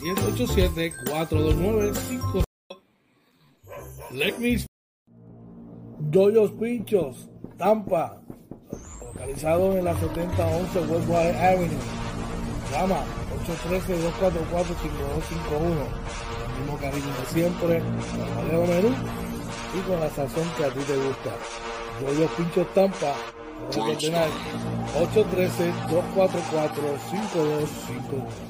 787-429-5. Let Me Doyos Pinchos, Tampa, localizado en la 7011 Westwater Avenue. Llama 813-244-5251. El mismo cariño de siempre, el Valero Menú y con la sazón que a ti te gusta. Doyos Pinchos Tampa, 813-244-5251.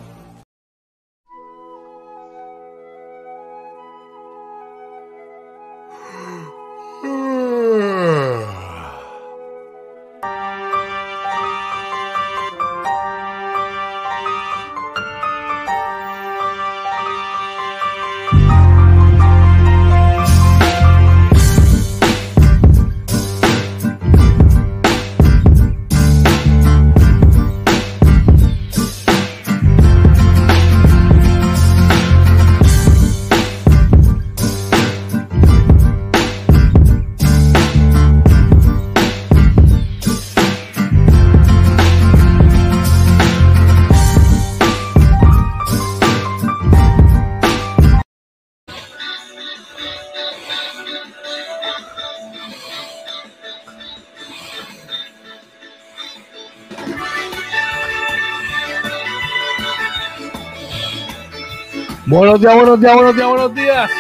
Buenos días, buenos días, buenos días, buenos días.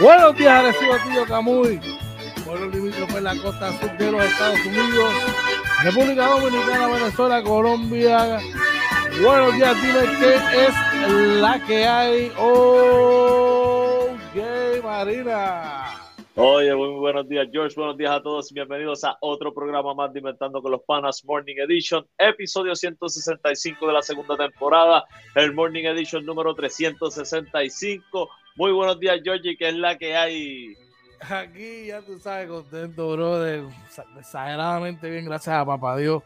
Buenos días, Arecibo Tío Camuy. Pueblo limítrofe en la costa sur de los Estados Unidos, República Dominicana, Venezuela, Colombia. Buenos días, dime qué es la que hay. Oh, Marina. Oye, muy buenos días, George. Buenos días a todos y bienvenidos a otro programa más de Inventando con los Panas Morning Edition, episodio 165 de la segunda temporada, el Morning Edition número 365. Muy buenos días, George, ¿qué es la que hay? Aquí, ya tú sabes, contento, brother. Exageradamente bien, gracias a papá Dios.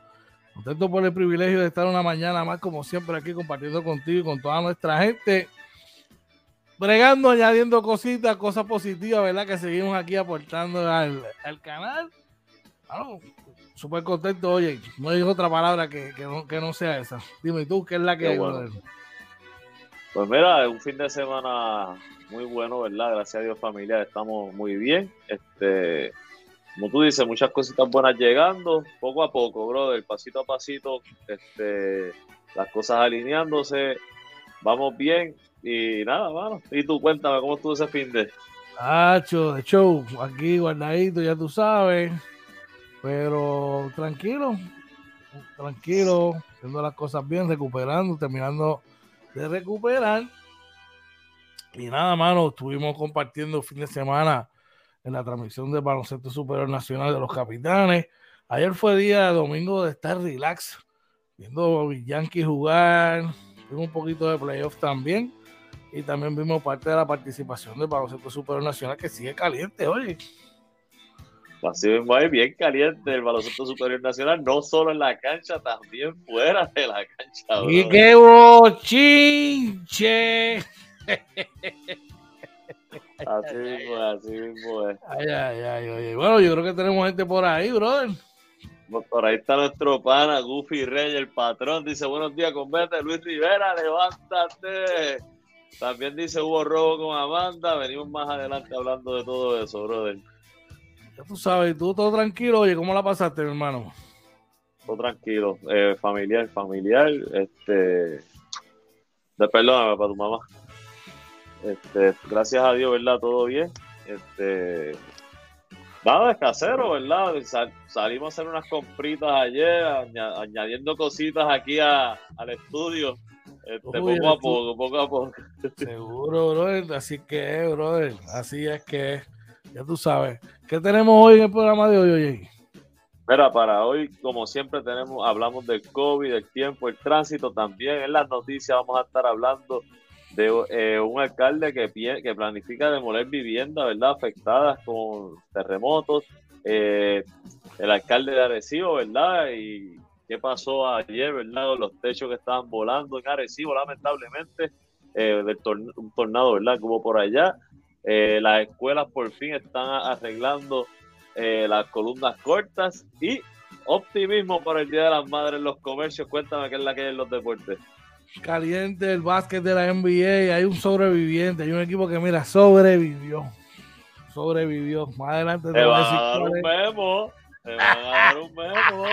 Contento por el privilegio de estar una mañana más, como siempre, aquí compartiendo contigo y con toda nuestra gente bregando, añadiendo cositas, cosas positivas, ¿verdad? Que seguimos aquí aportando al, canal. Bueno, súper contento. Oye, no hay otra palabra que, no, sea esa. Dime tú, ¿qué es la que hay? Pues mira, un fin de semana muy bueno, ¿verdad? Gracias a Dios, familia, estamos muy bien. Este, como tú dices, muchas cositas buenas llegando, poco a poco, brother, pasito a pasito, este, las cosas alineándose, vamos bien. Y nada, mano. Y tú cuéntame, ¿cómo estuvo ese fin de? De show, aquí guardadito, ya tú sabes. Pero tranquilo, tranquilo, haciendo las cosas bien, recuperando, terminando de recuperar. Y nada, mano, estuvimos compartiendo fin de semana en la transmisión del Baloncesto Superior Nacional de los Capitanes. Ayer fue día domingo de estar relax, viendo a Yankee jugar, un poquito de playoff también. Y también vimos parte de la participación del baloncesto superior nacional que sigue caliente, oye. Así mismo es bien caliente el baloncesto superior nacional, no solo en la cancha, también fuera de la cancha. ¡Y qué bochinche! Así mismo es, así mismo es. Ay, ay, ay, oye. Bueno, yo creo que tenemos gente por ahí, brother. Por ahí está nuestro pana Goofy Rey, el patrón. Dice, buenos días, convete Luis Rivera, levántate. También dice hubo robo con Amanda. Venimos más adelante hablando de todo eso, brother. Ya tú sabes, tú todo tranquilo. Oye, ¿cómo la pasaste, mi hermano? Todo tranquilo. Eh, familiar, familiar. Este. De perdóname para tu mamá. Este, gracias a Dios, ¿verdad? Todo bien. Este. Nada, es casero, ¿verdad? salimos a hacer unas compritas ayer, añadiendo cositas aquí al estudio este, poco a poco, poco a poco. Seguro, brother. Así que brother. Así es que. Ya tú sabes. ¿Qué tenemos hoy en el programa de hoy, oye? Mira, para hoy, como siempre, tenemos, hablamos del COVID, del tiempo, el tránsito también. En las noticias vamos a estar hablando de eh, un alcalde que, que planifica demoler viviendas, ¿verdad? Afectadas con terremotos. Eh, el alcalde de Arecibo, ¿verdad? Y qué pasó ayer, ¿verdad? Los techos que estaban volando en Arecibo, lamentablemente, eh, del un tornado, ¿verdad? Que hubo por allá. las escuelas por fin están arreglando las columnas cortas y optimismo para el Día de las Madres en los comercios. Cuéntame qué es la que hay en los deportes caliente el básquet de la NBA. Hay un sobreviviente, hay un equipo que, mira, sobrevivió. Sobrevivió. Más adelante te, va a dar un memo. Te va a dar un memo.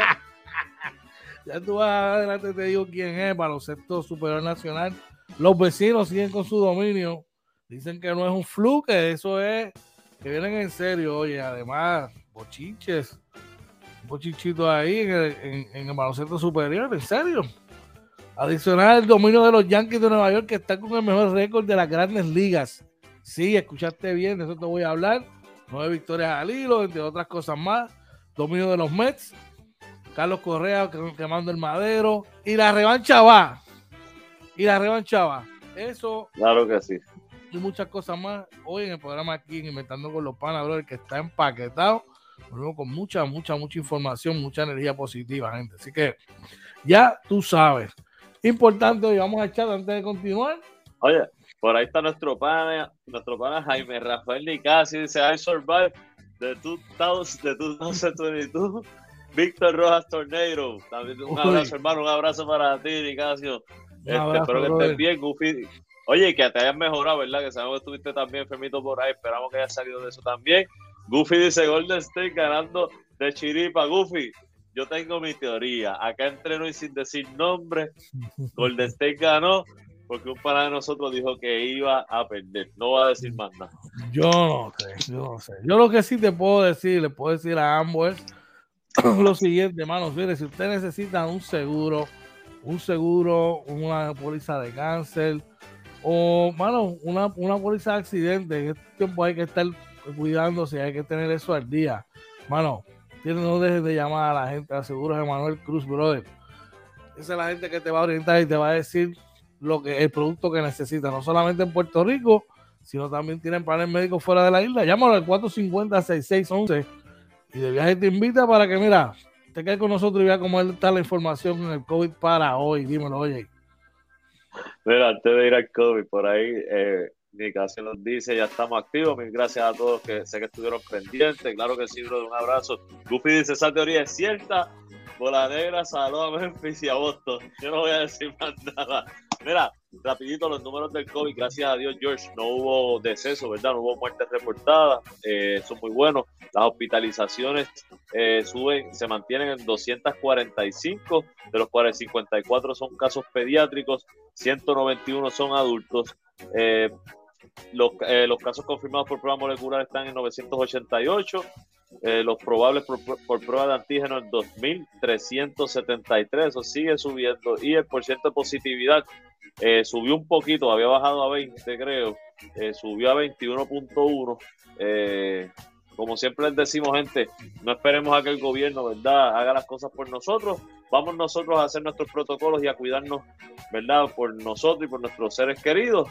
Ya tú vas adelante, te digo quién es, sectores superior nacional. Los vecinos siguen con su dominio. Dicen que no es un fluke, eso es que vienen en serio. Oye, además, bochinches, bochinchitos ahí en el, en, en el baloncesto superior, en serio. Adicional el dominio de los Yankees de Nueva York que está con el mejor récord de las grandes ligas. Sí, escuchaste bien, de eso te voy a hablar. Nueve victorias al hilo, entre otras cosas más. Dominio de los Mets. Carlos Correa quemando el madero. Y la revancha va. Y la revancha va. Eso. Claro que sí. Y muchas cosas más. Hoy en el programa aquí, Inventando con los Panas, que está empaquetado. Con mucha, mucha, mucha información, mucha energía positiva, gente. Así que ya tú sabes importante hoy vamos a echar antes de continuar. Oye, por ahí está nuestro pana, nuestro pana Jaime Rafael Nicasio, dice I survived the 2022 Víctor Rojas Tornado. También un abrazo, hermano, un abrazo para ti, Nicasio. Este, espero que estés bien, Goofy. Oye, que te hayas mejorado, ¿verdad? Que sabemos que estuviste también enfermito por ahí. Esperamos que hayas salido de eso también. Goofy dice Golden State ganando de chiripa. Goofy, yo tengo mi teoría. Acá entreno y sin decir nombre, Golden State ganó porque un pana de nosotros dijo que iba a perder. No va a decir más nada. Yo no sé, yo no sé. Yo lo que sí te puedo decir, le puedo decir a ambos es lo siguiente, hermanos. Mire, si usted necesita un seguro, un seguro, una póliza de cáncer o, mano, una, una póliza de accidente, en este tiempo hay que estar cuidándose, hay que tener eso al día. Mano, no dejes de llamar a la gente de Seguros de Manuel Cruz, brother. Esa es la gente que te va a orientar y te va a decir lo que el producto que necesitas, no solamente en Puerto Rico, sino también tienen planes médicos fuera de la isla. Llámalo al 450-6611 y de viaje te invita para que, mira, te quedes con nosotros y vea cómo está la información en el COVID para hoy. Dímelo, oye. Mira, antes de ir al COVID, por ahí, eh, casi nos dice, ya estamos activos. Mil gracias a todos que sé que estuvieron pendientes. Claro que sí, bro, un abrazo. Goofy dice, esa teoría es cierta. Bola Negra, saludos a Memphis y a Boston. Yo no voy a decir más nada. Mira, rapidito los números del COVID, gracias a Dios, George, no hubo deceso, ¿verdad? No hubo muertes reportadas, eh, son muy buenos. Las hospitalizaciones eh, suben, se mantienen en 245, de los cuales 54 son casos pediátricos, 191 son adultos. Eh, los, eh, los casos confirmados por prueba molecular están en 988. Eh, los probables por, prueba de antígeno en 2.373, eso sigue subiendo. Y el porcentaje de positividad eh, subió un poquito, había bajado a 20, creo, subió a 21.1. como siempre les decimos, gente, no esperemos a que el gobierno, ¿verdad?, haga las cosas por nosotros. Vamos nosotros a hacer nuestros protocolos y a cuidarnos, ¿verdad?, por nosotros y por nuestros seres queridos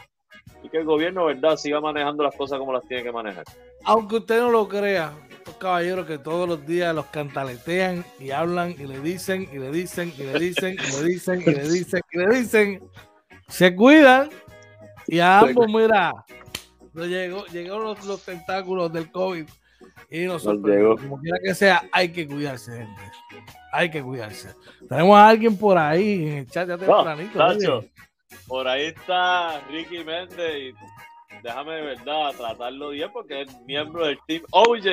y que el gobierno, ¿verdad?, siga manejando las cosas como las tiene que manejar. Aunque usted no lo crea, estos caballeros que todos los días los cantaletean y hablan y le dicen y le dicen y le dicen y le dicen y le dicen y le dicen, se cuidan y a ambos, mira, llegó, llegaron los, tentáculos del COVID y nosotros, como quiera que sea, hay que cuidarse, gente. Hay que cuidarse. Tenemos a alguien por ahí en el chat ya tempranito. Por ahí está Ricky Méndez y déjame de verdad tratarlo bien porque es miembro del team OJ.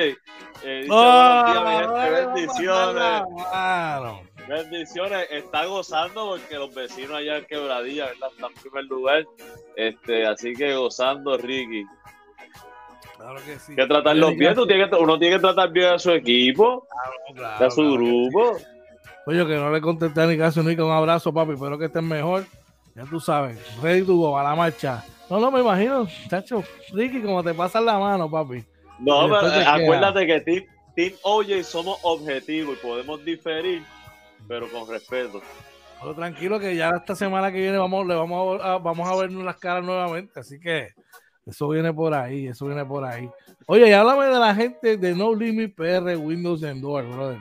Eh, bendiciones. Bendiciones, está gozando porque los vecinos allá en Quebradilla, ¿verdad? Están en primer lugar. Este, así que gozando, Ricky. Claro que sí. Que tratarlo bien, uno tiene que tratar bien a su equipo, a su grupo. Oye, que no le contesté ni caso ni con un abrazo, papi. Espero que estén mejor. Ya tú sabes, ready to go, a la marcha. No, no me imagino, chacho, Ricky, como te pasan la mano, papi. No, pero acuérdate que Team, team OJ somos objetivos y podemos diferir, pero con respeto. Pero tranquilo que ya esta semana que viene vamos, le vamos a, vamos a vernos las caras nuevamente, así que eso viene por ahí, eso viene por ahí. Oye, y háblame de la gente de No Limit PR Windows and Doors, brother.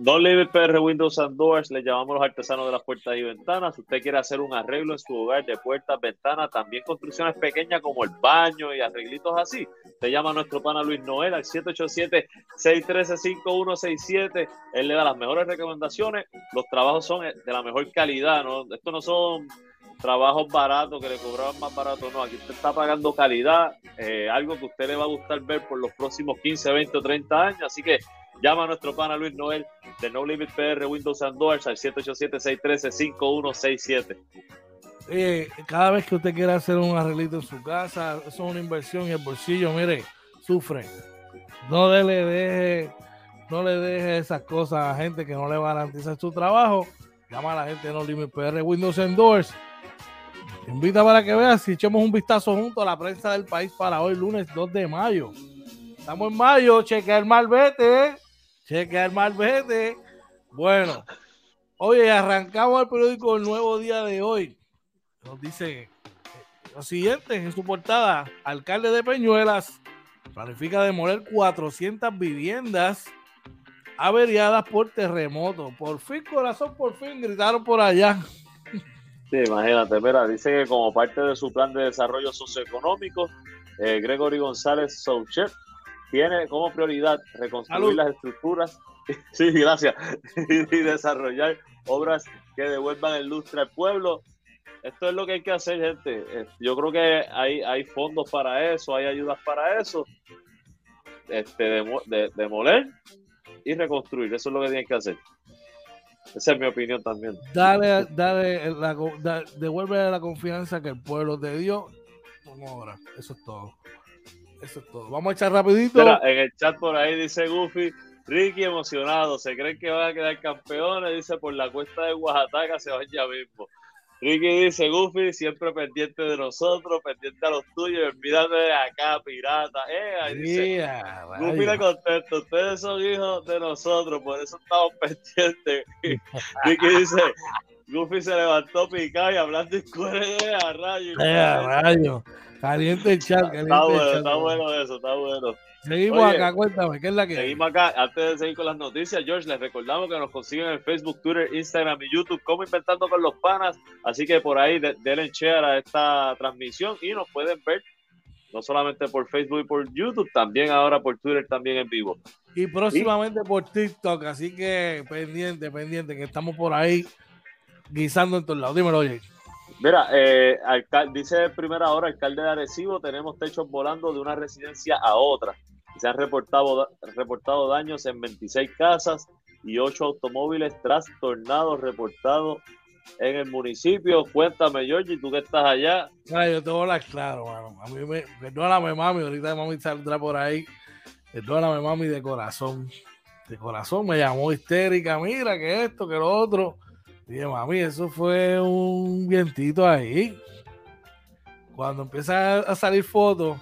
Limit PR Windows and Doors, le llamamos los artesanos de las puertas y ventanas. Si usted quiere hacer un arreglo en su hogar de puertas, ventanas, también construcciones pequeñas como el baño y arreglitos así, te llama nuestro pana Luis Noel al 787-613-5167. Él le da las mejores recomendaciones. Los trabajos son de la mejor calidad, ¿no? Esto no son trabajos baratos que le cobraban más barato, no. Aquí usted está pagando calidad, eh, algo que usted le va a gustar ver por los próximos 15, 20 o 30 años. Así que Llama a nuestro pana Luis Noel de No Limit PR Windows and Doors al 787-613-5167. cada vez que usted quiera hacer un arreglito en su casa, eso es una inversión y el bolsillo, mire, sufre. No le deje, no le deje esas cosas a gente que no le garantiza su trabajo. Llama a la gente de No Limit PR Windows and Doors. invita para que veas si echemos un vistazo junto a la prensa del país para hoy, lunes 2 de mayo. Estamos en mayo, chequea el malvete. Cheque el malvete. Bueno, oye, arrancamos el periódico El Nuevo Día de hoy. Nos dice eh, lo siguiente en su portada: alcalde de Peñuelas planifica demoler 400 viviendas averiadas por terremoto. Por fin, corazón, por fin, gritaron por allá. Sí, imagínate, mira, dice que como parte de su plan de desarrollo socioeconómico, eh, Gregory González Souchet tiene como prioridad reconstruir las estructuras, sí, gracias, y desarrollar obras que devuelvan el lustre al pueblo. Esto es lo que hay que hacer, gente. Eh, yo creo que hay, hay fondos para eso, hay ayudas para eso. Este, demoler y reconstruir, eso es lo que tienen que hacer. Esa es mi opinión también. Dale, dale, la, devuelve la confianza que el pueblo te dio como obra. Eso es todo. Eso es todo. Vamos a echar rapidito. en el chat por ahí dice Goofy, Ricky emocionado, se creen que van a quedar campeones, dice por la cuesta de Oaxaca se van ya mismo. Ricky dice, Goofy, siempre pendiente de nosotros, pendiente a los tuyos, olvídate de acá, pirata. Eh, ahí dice, Goofy le contesta, ustedes son hijos de nosotros, por eso estamos pendientes. Ricky dice, Goofy se levantó picado y hablando de a rayo. Eh, rayo. Caliente el chat. Caliente está bueno, está bueno eso, está bueno. Seguimos acá, cuéntame, ¿qué es la que Seguimos acá, antes de seguir con las noticias, George, les recordamos que nos consiguen en Facebook, Twitter, Instagram y YouTube, como Inventando con los Panas, así que por ahí denle share a esta transmisión y nos pueden ver no solamente por Facebook y por YouTube, también ahora por Twitter, también en vivo. Y próximamente por TikTok, así que pendiente, pendiente, que estamos por ahí guisando en todos lados. Dímelo, oye. Mira, eh, dice primera hora, alcalde de Arecibo, tenemos techos volando de una residencia a otra. Se han reportado, reportado daños en 26 casas y 8 automóviles trastornados reportados en el municipio. Cuéntame, Georgie, tú que estás allá. Ay, yo te voy a hablar claro, mano. A mí me, perdóname, mami, ahorita mami saldrá por ahí. Perdóname, mami, de corazón. De corazón me llamó histérica, mira, que esto, que lo otro. Dije, mami, eso fue un vientito ahí. Cuando empieza a salir fotos,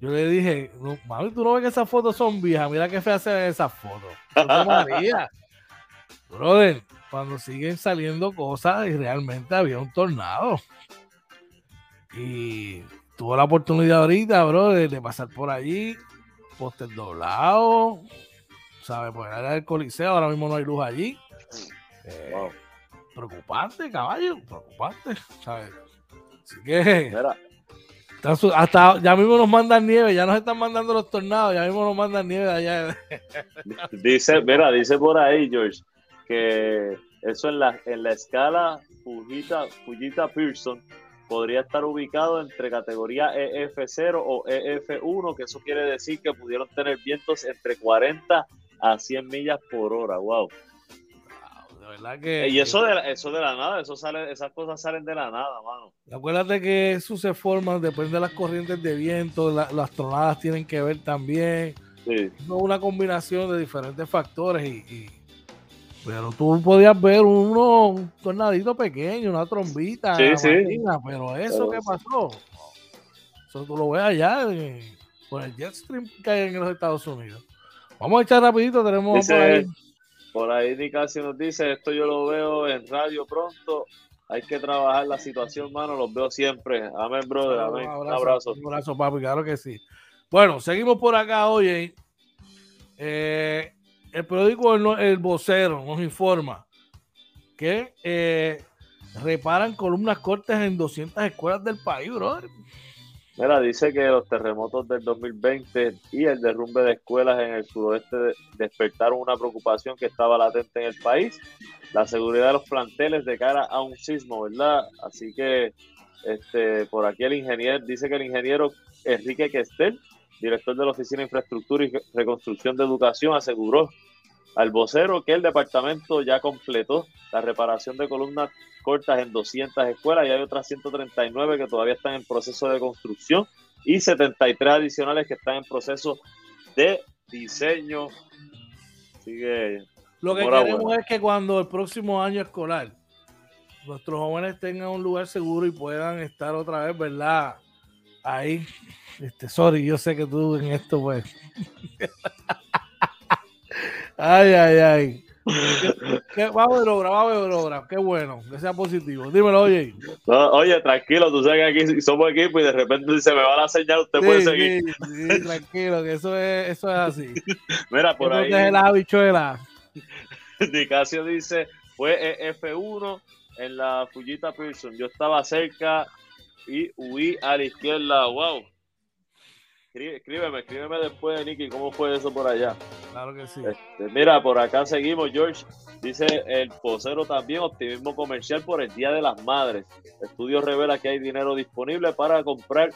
yo le dije, mami, tú no ves que esas fotos son viejas, mira qué fea se ven esas fotos. María. Brother, cuando siguen saliendo cosas y realmente había un tornado. Y tuve la oportunidad ahorita, brother, de pasar por allí, póster doblado, ¿sabes? Pues era el coliseo, ahora mismo no hay luz allí. Eh, preocupante, caballo, preocupante, ¿sabes? Así que. Hasta ya mismo nos mandan nieve, ya nos están mandando los tornados, ya mismo nos mandan nieve de allá. dice, mira, dice por ahí, George, que eso en la, en la escala Fujita, Fujita Pearson podría estar ubicado entre categoría EF0 o EF1, que eso quiere decir que pudieron tener vientos entre 40 a 100 millas por hora. Wow. Que, y eso de, eso de la nada, eso sale, esas cosas salen de la nada, mano. Acuérdate que eso se forma, depende de las corrientes de viento, las tronadas tienen que ver también. Sí. Es una combinación de diferentes factores y, pero tú podías ver uno, un tornadito pequeño, una trombita, sí, sí. pero eso que pasó, eso tú lo ves allá por el jet stream que hay en los Estados Unidos. Vamos a echar rapidito, tenemos por ahí Por ahí Nicasio nos dice, esto yo lo veo en radio pronto. Hay que trabajar la situación, mano. Los veo siempre. Amén, brother. Amén. Un abrazo. Un abrazo, papi. Claro que sí. Bueno, seguimos por acá, oye. Eh, el periódico El Vocero nos informa que eh, reparan columnas cortas en 200 escuelas del país, brother. Mira, dice que los terremotos del 2020 y el derrumbe de escuelas en el suroeste despertaron una preocupación que estaba latente en el país, la seguridad de los planteles de cara a un sismo, ¿verdad? Así que este, por aquí el ingeniero, dice que el ingeniero Enrique Questel, director de la Oficina de Infraestructura y Reconstrucción de Educación, aseguró al vocero que el departamento ya completó la reparación de columnas cortas en 200 escuelas y hay otras 139 que todavía están en proceso de construcción y 73 adicionales que están en proceso de diseño. Sigue. Lo que queremos es que cuando el próximo año escolar nuestros jóvenes tengan un lugar seguro y puedan estar otra vez, ¿verdad? Ahí. Este, sorry, yo sé que tú en esto, pues. Ay, ay, ay. vamos a lograr, vamos a lograr. Qué bueno, que sea positivo. Dímelo, oye. oye, tranquilo, tú sabes que aquí somos equipo y de repente se me va la señal, usted puede seguir. Sí, tranquilo, que eso es, eso es así. Mira, por ahí. Es la habichuela. Nicasio dice: fue F1 en la Fujita Pearson. Yo estaba cerca y huí a la izquierda. ¡Wow! Escríbeme, escríbeme después, Nicky, cómo fue eso por allá. Claro que sí. Este, mira, por acá seguimos, George. Dice el posero también, optimismo comercial por el Día de las Madres. Estudio revela que hay dinero disponible para comprar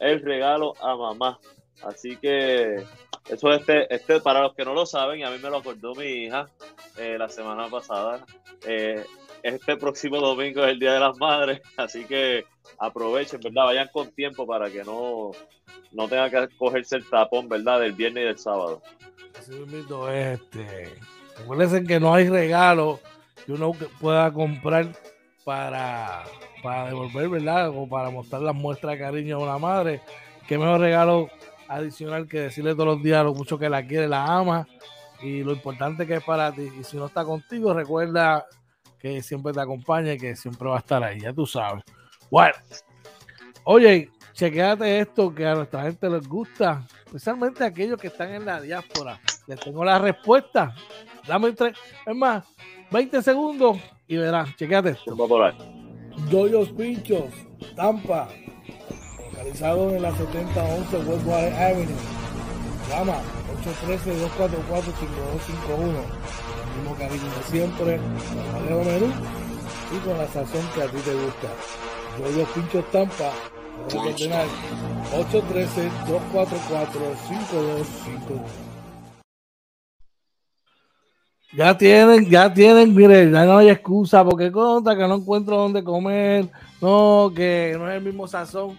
el regalo a mamá. Así que eso este, este, para los que no lo saben, y a mí me lo acordó mi hija eh, la semana pasada. Eh, este próximo domingo es el Día de las Madres, así que aprovechen, ¿verdad? Vayan con tiempo para que no, no tenga que cogerse el tapón, ¿verdad? Del viernes y del sábado. Así mismo este. Recuerden que no hay regalo que uno pueda comprar para, para devolver, ¿verdad? O para mostrar la muestra de cariño a una madre. Qué mejor regalo adicional que decirle todos los días lo mucho que la quiere, la ama y lo importante que es para ti. Y si no está contigo, recuerda que siempre te acompaña y que siempre va a estar ahí, ya tú sabes. Bueno, oye, chequéate esto que a nuestra gente les gusta, especialmente aquellos que están en la diáspora. Les tengo la respuesta. Dame tres, es más, 20 segundos y verás, chequéate esto. Doyos Pinchos, Tampa, localizado en la 7011 Westwater Avenue. Llama 813-244-5251 mismo cariño de siempre, con Alejo Menú y con la sazón que a ti te gusta. Yo los pincho estampa, 813-244-5251. Ya tienen, ya tienen, mire, ya no hay excusa, porque conta que no encuentro dónde comer, no, que no es el mismo sazón.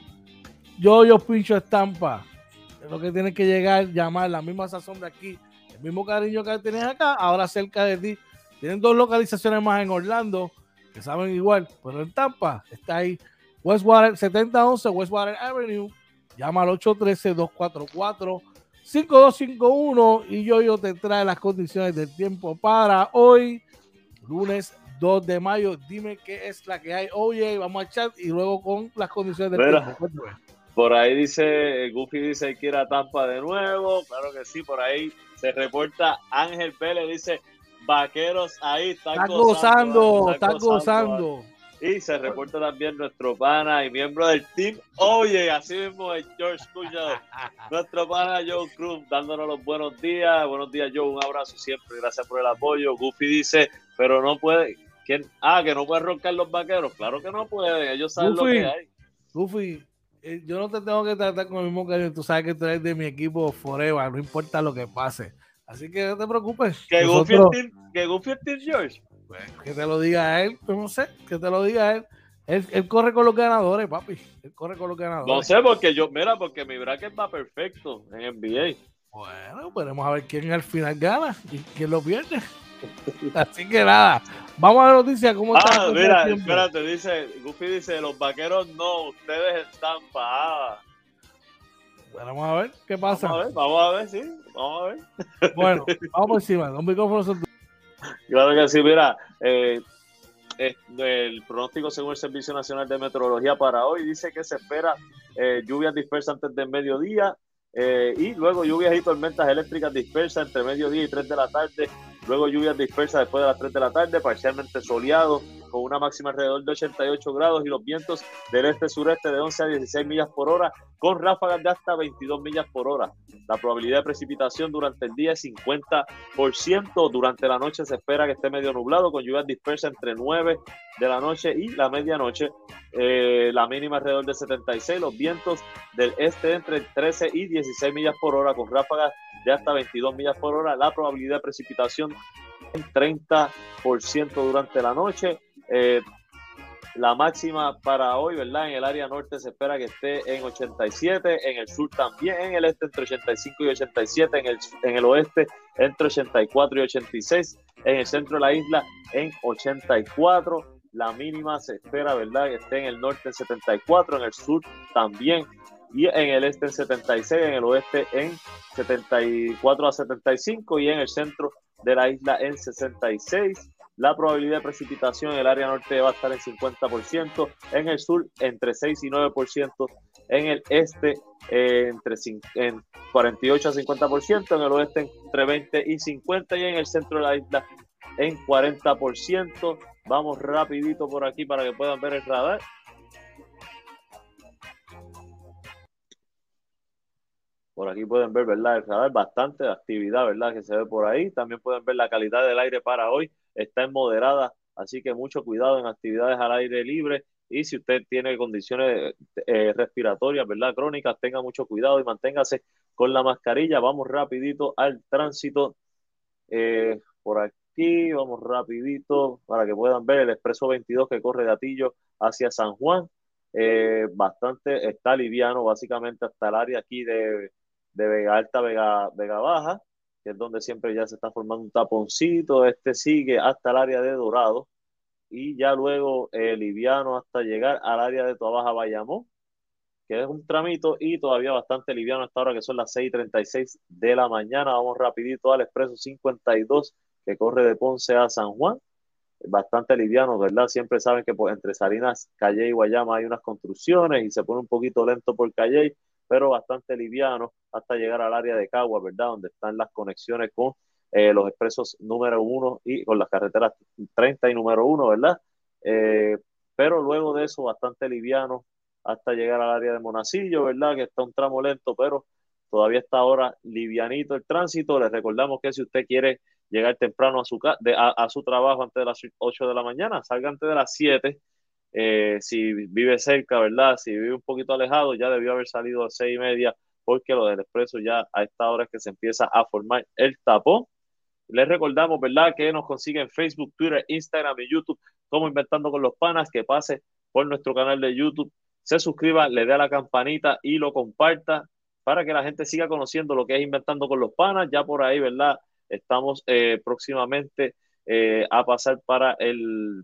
Yo, yo pincho estampa. Es lo que tienen que llegar, llamar la misma sazón de aquí mismo cariño que tienes acá, ahora cerca de ti. Tienen dos localizaciones más en Orlando, que saben igual, pero en Tampa está ahí Westwater 7011 Westwater Avenue. Llama al 813-244-5251 y yo, yo te trae las condiciones del tiempo para hoy, lunes 2 de mayo. Dime qué es la que hay. Oye, vamos a chat y luego con las condiciones del tiempo. Por ahí dice, Goofy dice que ir a Tampa de nuevo. Claro que sí, por ahí se reporta Ángel Pérez, dice vaqueros ahí están, gozando, están gozando. Y se reporta también nuestro pana y miembro del team. Oye, así mismo es George Cuyo, nuestro pana Joe Cruz, dándonos los buenos días. Buenos días, Joe. Un abrazo siempre. Gracias por el apoyo. Goofy dice, pero no puede. ¿Quién? Ah, que no puede roncar los vaqueros. Claro que no puede. Ellos saben lo que hay. Goofy, eh, yo no te tengo que tratar con el mismo cariño. Tú sabes que tú eres de mi equipo forever, no importa lo que pase. Así que no te preocupes. Que Nosotros, Goofy es George. Pues, que te lo diga él, no sé, que te lo diga él. él. corre con los ganadores, papi. Él corre con los ganadores. No sé, porque yo, mira, porque mi bracket va perfecto en NBA. Bueno, veremos a ver quién al final gana y quién lo pierde. Así que nada, vamos a la noticia. ¿Cómo está? Ah, mira, espérate, dice, Goofy dice, los vaqueros no, ustedes están pagadas. Bueno, vamos a ver qué pasa. Vamos a ver, vamos a ver, sí, vamos a ver. Bueno, vamos por encima, los micrófonos son Claro que sí, mira, eh, el pronóstico según el Servicio Nacional de Meteorología para hoy dice que se espera eh, lluvias dispersas antes del mediodía eh, y luego lluvias y tormentas eléctricas dispersas entre mediodía y 3 de la tarde, luego lluvias dispersas después de las 3 de la tarde, parcialmente soleado con una máxima alrededor de 88 grados y los vientos del este-sureste de 11 a 16 millas por hora, con ráfagas de hasta 22 millas por hora. La probabilidad de precipitación durante el día es 50%. Durante la noche se espera que esté medio nublado, con lluvias dispersas entre 9 de la noche y la medianoche. Eh, la mínima alrededor de 76. Los vientos del este entre 13 y 16 millas por hora, con ráfagas de hasta 22 millas por hora. La probabilidad de precipitación en 30% durante la noche. Eh, la máxima para hoy, ¿verdad? En el área norte se espera que esté en 87, en el sur también, en el este entre 85 y 87, en el, en el oeste entre 84 y 86, en el centro de la isla en 84. La mínima se espera, ¿verdad? Que esté en el norte en 74, en el sur también, y en el este en 76, en el oeste en 74 a 75 y en el centro de la isla en 66. La probabilidad de precipitación en el área norte va a estar en 50%, en el sur entre 6 y 9%, en el este eh, entre en 48 a 50%, en el oeste entre 20 y 50% y en el centro de la isla en 40%. Vamos rapidito por aquí para que puedan ver el radar. Por aquí pueden ver, ¿verdad? Bastante actividad, ¿verdad? Que se ve por ahí. También pueden ver la calidad del aire para hoy. Está en moderada, así que mucho cuidado en actividades al aire libre. Y si usted tiene condiciones eh, respiratorias, ¿verdad? Crónicas, tenga mucho cuidado y manténgase con la mascarilla. Vamos rapidito al tránsito. Eh, por aquí, vamos rapidito para que puedan ver el expreso 22 que corre de Atillo hacia San Juan. Eh, bastante, está liviano básicamente hasta el área aquí de de Vega Alta, Vega, Vega Baja, que es donde siempre ya se está formando un taponcito. Este sigue hasta el área de Dorado y ya luego eh, liviano hasta llegar al área de Toabaja Bayamón, que es un tramito y todavía bastante liviano hasta ahora que son las 6:36 de la mañana. Vamos rapidito al expreso 52 que corre de Ponce a San Juan. Bastante liviano, ¿verdad? Siempre saben que pues, entre Salinas, Calle y Guayama hay unas construcciones y se pone un poquito lento por Calle pero bastante liviano hasta llegar al área de Cagua, ¿verdad? Donde están las conexiones con eh, los expresos número uno y con las carreteras 30 y número uno, ¿verdad? Eh, pero luego de eso, bastante liviano hasta llegar al área de Monacillo, ¿verdad? Que está un tramo lento, pero todavía está ahora livianito el tránsito. Les recordamos que si usted quiere llegar temprano a su, a su trabajo antes de las 8 de la mañana, salga antes de las 7 eh, si vive cerca, ¿verdad? Si vive un poquito alejado, ya debió haber salido a seis y media, porque lo del expreso ya a esta hora es que se empieza a formar el tapón. Les recordamos, ¿verdad? Que nos consiguen Facebook, Twitter, Instagram y YouTube como Inventando con los Panas, que pase por nuestro canal de YouTube, se suscriba, le dé a la campanita y lo comparta para que la gente siga conociendo lo que es Inventando con los Panas. Ya por ahí, ¿verdad? Estamos eh, próximamente eh, a pasar para el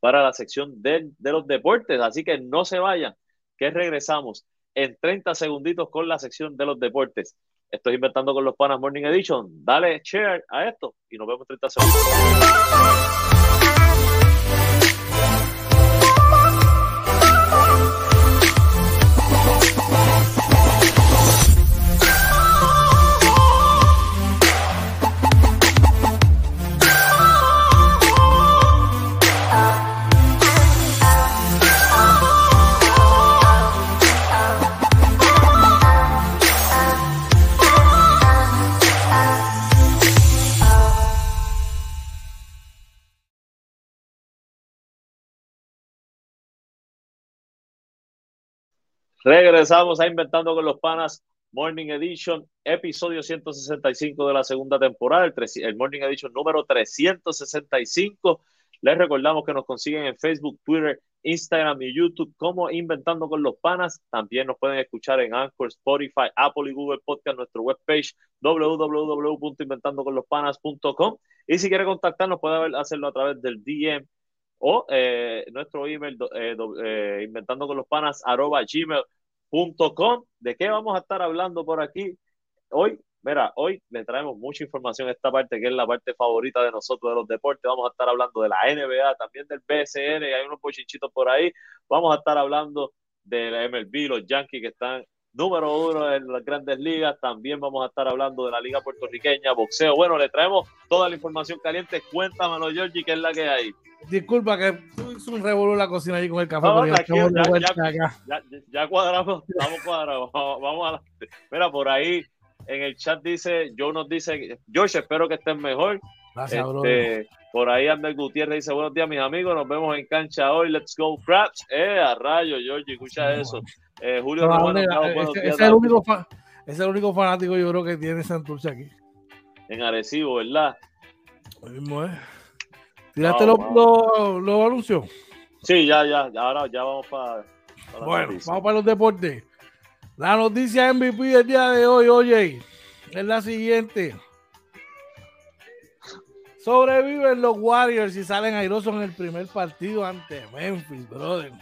para la sección de, los deportes. Así que no se vayan, que regresamos en 30 segunditos con la sección de los deportes. Estoy inventando con los Panas Morning Edition. Dale share a esto y nos vemos en 30 segundos. Regresamos a Inventando con los Panas Morning Edition, episodio 165 de la segunda temporada, el, Morning Edition número 365. Les recordamos que nos consiguen en Facebook, Twitter, Instagram y YouTube como Inventando con los Panas. También nos pueden escuchar en Anchor, Spotify, Apple y Google Podcast, nuestro webpage www.inventandoconlospanas.com. Y si quiere contactarnos, puede hacerlo a través del DM o eh, nuestro email eh, eh, inventando con los panas arroba gmail.com. ¿De qué vamos a estar hablando por aquí? Hoy Mira, hoy le traemos mucha información a esta parte, que es la parte favorita de nosotros de los deportes. Vamos a estar hablando de la NBA, también del BSN, hay unos pochinchitos por ahí. Vamos a estar hablando de la MLB, los Yankees que están número uno en las grandes ligas. También vamos a estar hablando de la liga puertorriqueña, boxeo. Bueno, le traemos toda la información caliente. Cuéntamelo, Georgie, ¿qué es la que hay? Disculpa que es un revolú la cocina ahí con el café. ya, cuadramos, estamos cuadrados. Vamos, a Mira, por ahí en el chat dice, yo nos dice, George, espero que estén mejor. Gracias, este, por ahí Ander Gutiérrez dice, buenos días mis amigos, nos vemos en cancha hoy, let's go Craps. Eh, a rayo, George, escucha eso. Eh, Julio no, ese, es el único es el único fanático yo creo que tiene Santurce aquí. En Arecibo, ¿verdad? Lo mismo es. ¿Tiraste los lo, anuncios? Sí, ya, ya, ahora ya vamos para. bueno, vamos para los deportes. La noticia MVP del día de hoy, oye, es la siguiente. Sobreviven los Warriors y salen airosos en el primer partido ante Memphis, brother.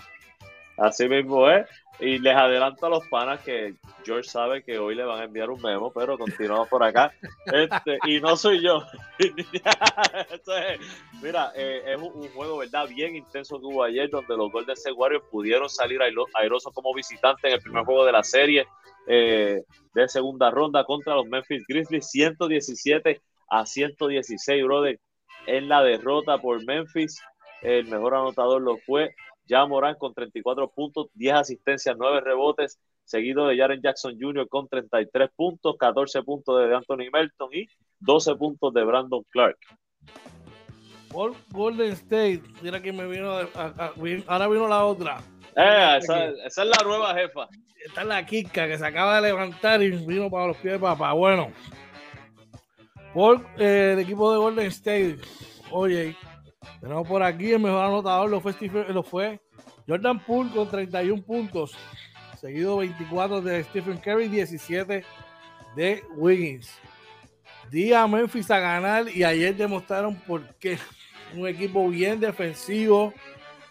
Así mismo es. Y les adelanto a los panas que George sabe que hoy le van a enviar un memo, pero continuamos por acá. Este, y no soy yo. mira, eh, es un, juego, ¿verdad? Bien intenso que hubo ayer, donde los Golden State Warriors pudieron salir airosos como visitantes en el primer juego de la serie eh, de segunda ronda contra los Memphis Grizzlies, 117 a 116, brother. En la derrota por Memphis, el mejor anotador lo fue ya Morán con 34 puntos, 10 asistencias, 9 rebotes, seguido de Jaren Jackson Jr. con 33 puntos, 14 puntos de Anthony Melton y 12 puntos de Brandon Clark. Golden State, mira que me vino, ahora vino la otra. Eh, esa, es la nueva jefa. Esta es la Kika que se acaba de levantar y vino para los pies de papá. Bueno, por eh, el equipo de Golden State, oye, tenemos por aquí el mejor anotador lo fue, lo fue Jordan Poole con 31 puntos, seguido 24 de Stephen Curry, 17 de Wiggins. Día Memphis a ganar y ayer demostraron por qué. Un equipo bien defensivo,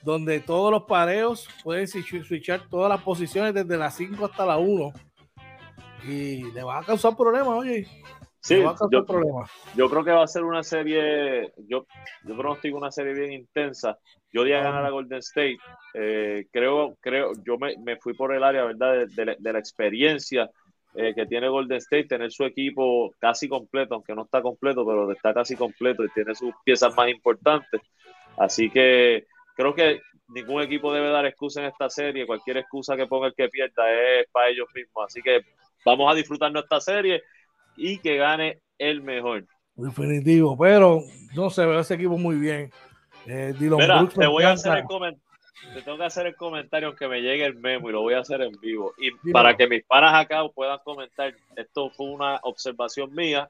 donde todos los pareos pueden switchar todas las posiciones desde la 5 hasta la 1. Y le va a causar problemas, oye. Sí, yo, yo, creo que va a ser una serie, yo, yo pronostico una serie bien intensa. Yo di a ganar a Golden State. Eh, creo, creo, yo me, me, fui por el área, ¿verdad? De, de, la experiencia eh, que tiene Golden State, tener su equipo casi completo, aunque no está completo, pero está casi completo y tiene sus piezas más importantes. Así que creo que ningún equipo debe dar excusa en esta serie. Cualquier excusa que ponga el que pierda es para ellos mismos. Así que vamos a disfrutar nuestra serie y que gane el mejor. Definitivo, pero no se ve ese equipo muy bien. Eh, Mira, te voy a hacer el comentario. Te tengo que hacer el comentario que me llegue el memo y lo voy a hacer en vivo. Y para que mis panas acá puedan comentar, esto fue una observación mía.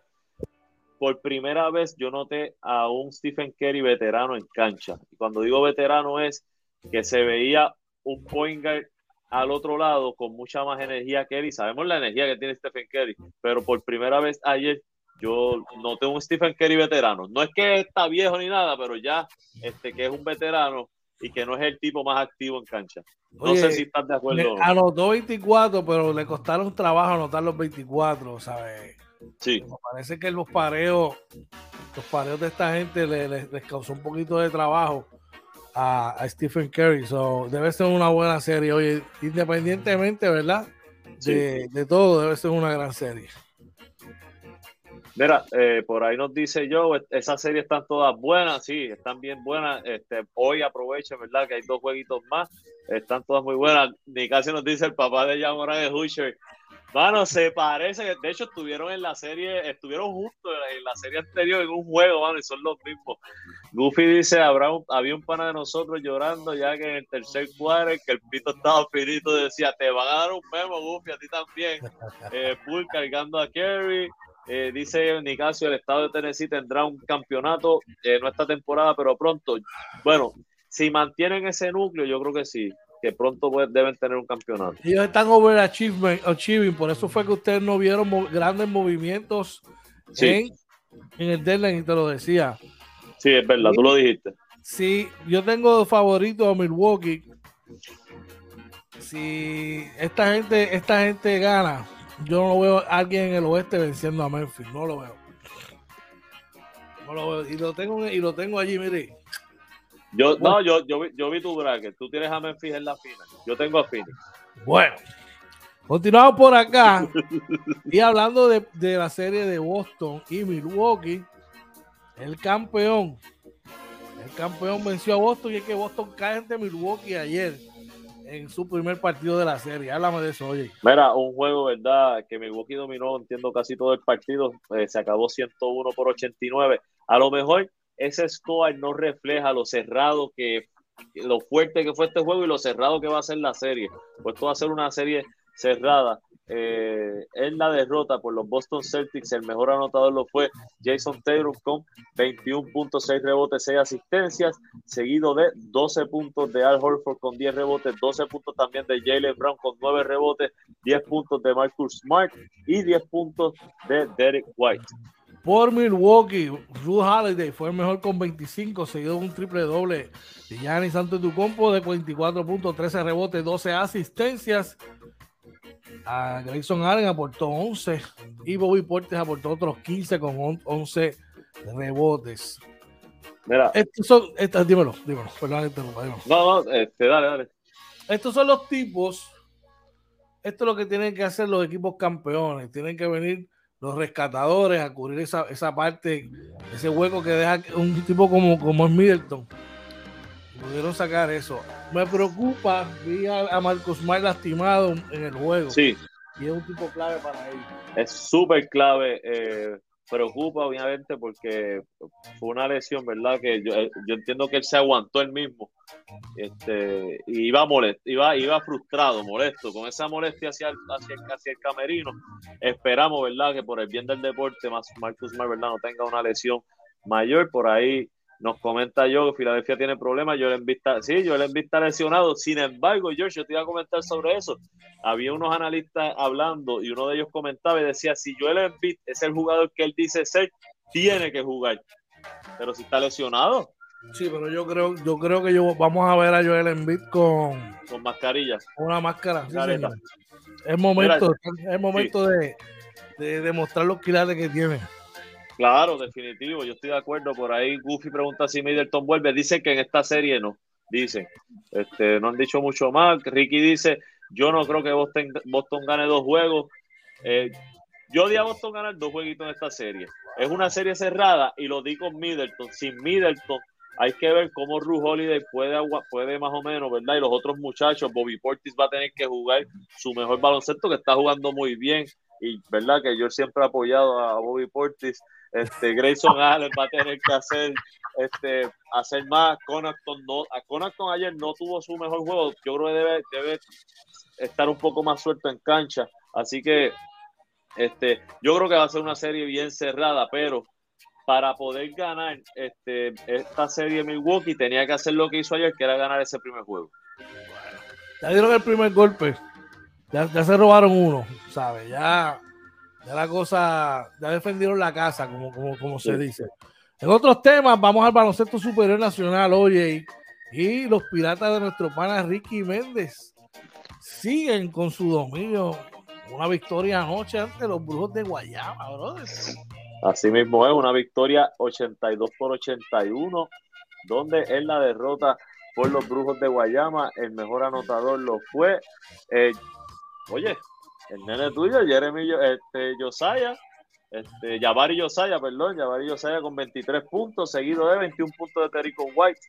Por primera vez yo noté a un Stephen Curry veterano en cancha. Y cuando digo veterano es que se veía un point guard al otro lado con mucha más energía que él y sabemos la energía que tiene Stephen Curry, pero por primera vez ayer yo noté un Stephen Curry veterano. No es que está viejo ni nada, pero ya este que es un veterano y que no es el tipo más activo en cancha. No sé si estás de acuerdo. Anotó 24, pero le costaron trabajo anotar los 24, ¿sabes? Sí. Me parece que los pareos, los pareos de esta gente les causó un poquito de trabajo a, Stephen Curry. So, debe ser una buena serie. Oye, independientemente, ¿verdad? De, todo, debe ser una gran serie. Mira, eh, por ahí nos dice yo, esas series están todas buenas, sí, están bien buenas. Este, hoy aprovechen, ¿verdad? Que hay dos jueguitos más, están todas muy buenas. Ni casi nos dice el papá de Yamora de Husher Mano, se parece, de hecho estuvieron en la serie, estuvieron juntos en la serie anterior en un juego, mano, y son los mismos. Goofy dice, habrá había un pana de nosotros llorando ya que en el tercer cuadro que el pito estaba finito, decía, te van a dar un memo, Goofy, a ti también. Eh, Bull cargando a Kerry. Eh, dice Nicasio, el estado de Tennessee tendrá un campeonato, eh, no esta temporada, pero pronto. Bueno, si mantienen ese núcleo, yo creo que sí que pronto deben tener un campeonato. Ellos están overachieving, por eso fue que ustedes no vieron grandes movimientos en, el deadline, y te lo decía. Sí, es verdad, tú lo dijiste. Sí, yo tengo favorito a Milwaukee. Si esta gente, esta gente gana, yo no veo a alguien en el oeste venciendo a Memphis, no lo veo. No lo veo. Y lo tengo, y lo tengo allí, mire. Yo, no, yo, yo, vi, yo vi tu bracket. Tú tienes a Memphis en la final. Yo tengo a Phoenix. Bueno, continuamos por acá. y hablando de, de la serie de Boston y Milwaukee, el campeón. El campeón venció a Boston y es que Boston cae ante Milwaukee ayer en su primer partido de la serie. Háblame de eso, oye. Mira, un juego, ¿verdad? Que Milwaukee dominó, entiendo, casi todo el partido. Eh, se acabó 101 por 89. A lo mejor ese score no refleja lo cerrado que, lo fuerte que fue este juego y lo cerrado que va a ser la serie. Pues esto va a ser una serie cerrada. Eh, en la derrota por los Boston Celtics, el mejor anotador lo fue Jason Taylor con 21.6 rebotes, 6 asistencias, seguido de 12 puntos de Al Horford con 10 rebotes, 12 puntos también de Jalen Brown con 9 rebotes, 10 puntos de Marcus Smart y 10 puntos de Derek White. Por Milwaukee, Ruth Holiday fue el mejor con 25, seguido de un triple doble de Giannis Santos Ducompo de 44 puntos, 13 rebotes, 12 asistencias a Grayson Allen aportó 11 y Bobby Portes aportó otros 15 con 11 rebotes. Mira. Estos son, dímelo, dímelo, perdón, dímelo. No, no, este, dale, dale. Estos son los tipos, esto es lo que tienen que hacer los equipos campeones, tienen que venir los rescatadores a cubrir esa, esa parte, ese hueco que deja un tipo como, como es Middleton. Pudieron sacar eso me preocupa, vi a, Marcos Mar lastimado en el juego. Sí. Y es un tipo clave para él. Es súper clave. Eh, preocupa, obviamente, porque fue una lesión, ¿verdad? Que yo, eh, yo entiendo que él se aguantó él mismo. Este, y iba molesto, iba, iba frustrado, molesto, con esa molestia hacia el, hacia, hacia el camerino. Esperamos, ¿verdad? Que por el bien del deporte, más Marcus Mar, ¿verdad? No tenga una lesión mayor. Por ahí nos comenta yo que Filadelfia tiene problemas. Yo le vista, sí, yo le vista lesionado. Sin embargo, George, yo te iba a comentar sobre eso. Había unos analistas hablando y uno de ellos comentaba y decía: si Joel Embiid es el jugador que él dice ser, tiene que jugar. Pero si está lesionado. Sí, pero yo creo, yo creo que yo, vamos a ver a Joel Embiid con, con mascarilla. Una máscara. es momento, es momento de, de demostrar los quilates que tiene. Claro, definitivo, yo estoy de acuerdo. Por ahí Goofy pregunta si Middleton vuelve. Dice que en esta serie no. Dicen. Este, no han dicho mucho más. Ricky dice, yo no creo que Boston, Boston gane dos juegos. Eh, yo di a Boston ganar dos jueguitos en esta serie. Es una serie cerrada y lo di con Middleton. Sin Middleton hay que ver cómo Ru Holiday puede, puede más o menos, ¿verdad? Y los otros muchachos, Bobby Portis va a tener que jugar su mejor baloncesto, que está jugando muy bien. Y, ¿verdad? Que yo siempre he apoyado a Bobby Portis este, Grayson Allen va a tener que hacer, este, hacer más. Connaughton, no, a ayer no tuvo su mejor juego. Yo creo que debe, debe estar un poco más suelto en cancha. Así que este, yo creo que va a ser una serie bien cerrada, pero para poder ganar este, esta serie Milwaukee tenía que hacer lo que hizo ayer, que era ganar ese primer juego. Ya dieron el primer golpe. Ya, ya se robaron uno, ¿sabes? Ya ya la cosa, ya defendieron la casa, como, como, como se dice. En otros temas, vamos al baloncesto superior nacional, oye, y, los piratas de nuestro pana Ricky Méndez siguen con su dominio. Una victoria anoche ante los brujos de Guayama, brother. Así mismo es, una victoria 82 por 81, donde en la derrota por los brujos de Guayama, el mejor anotador lo fue. Eh, oye, el nene tuyo, Jeremy este, Josiah, este, Jabari Josiah, perdón, Jabari Josiah con 23 puntos, seguido de 21 puntos de Terrico White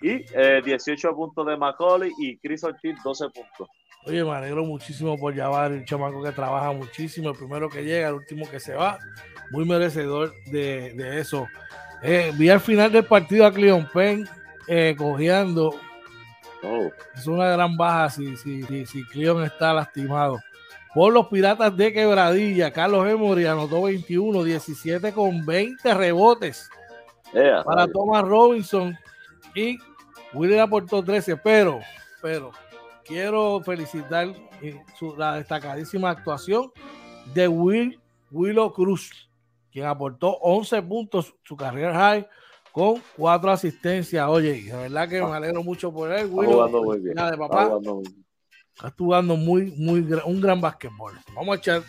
y 18 eh, puntos de Macaulay y Chris Ortiz 12 puntos. Oye, me alegro muchísimo por Jabari, un chamaco que trabaja muchísimo, el primero que llega, el último que se va, muy merecedor de, eso. Eh, vi al final del partido a Cleon Penn eh, cojeando. Oh. Es una gran baja si, si, si, si Cleon está lastimado por los Piratas de Quebradilla. Carlos Emory anotó 21, 17 con 20 rebotes. Para Thomas Robinson y William aportó 13, pero, pero quiero felicitar la destacadísima actuación de Will Willow Cruz, quien aportó 11 puntos su carrera high con cuatro asistencias. Oye, de verdad que me alegro mucho por él. Willow, de papá está jugando muy, muy, un gran basquetbol. Vamos a echar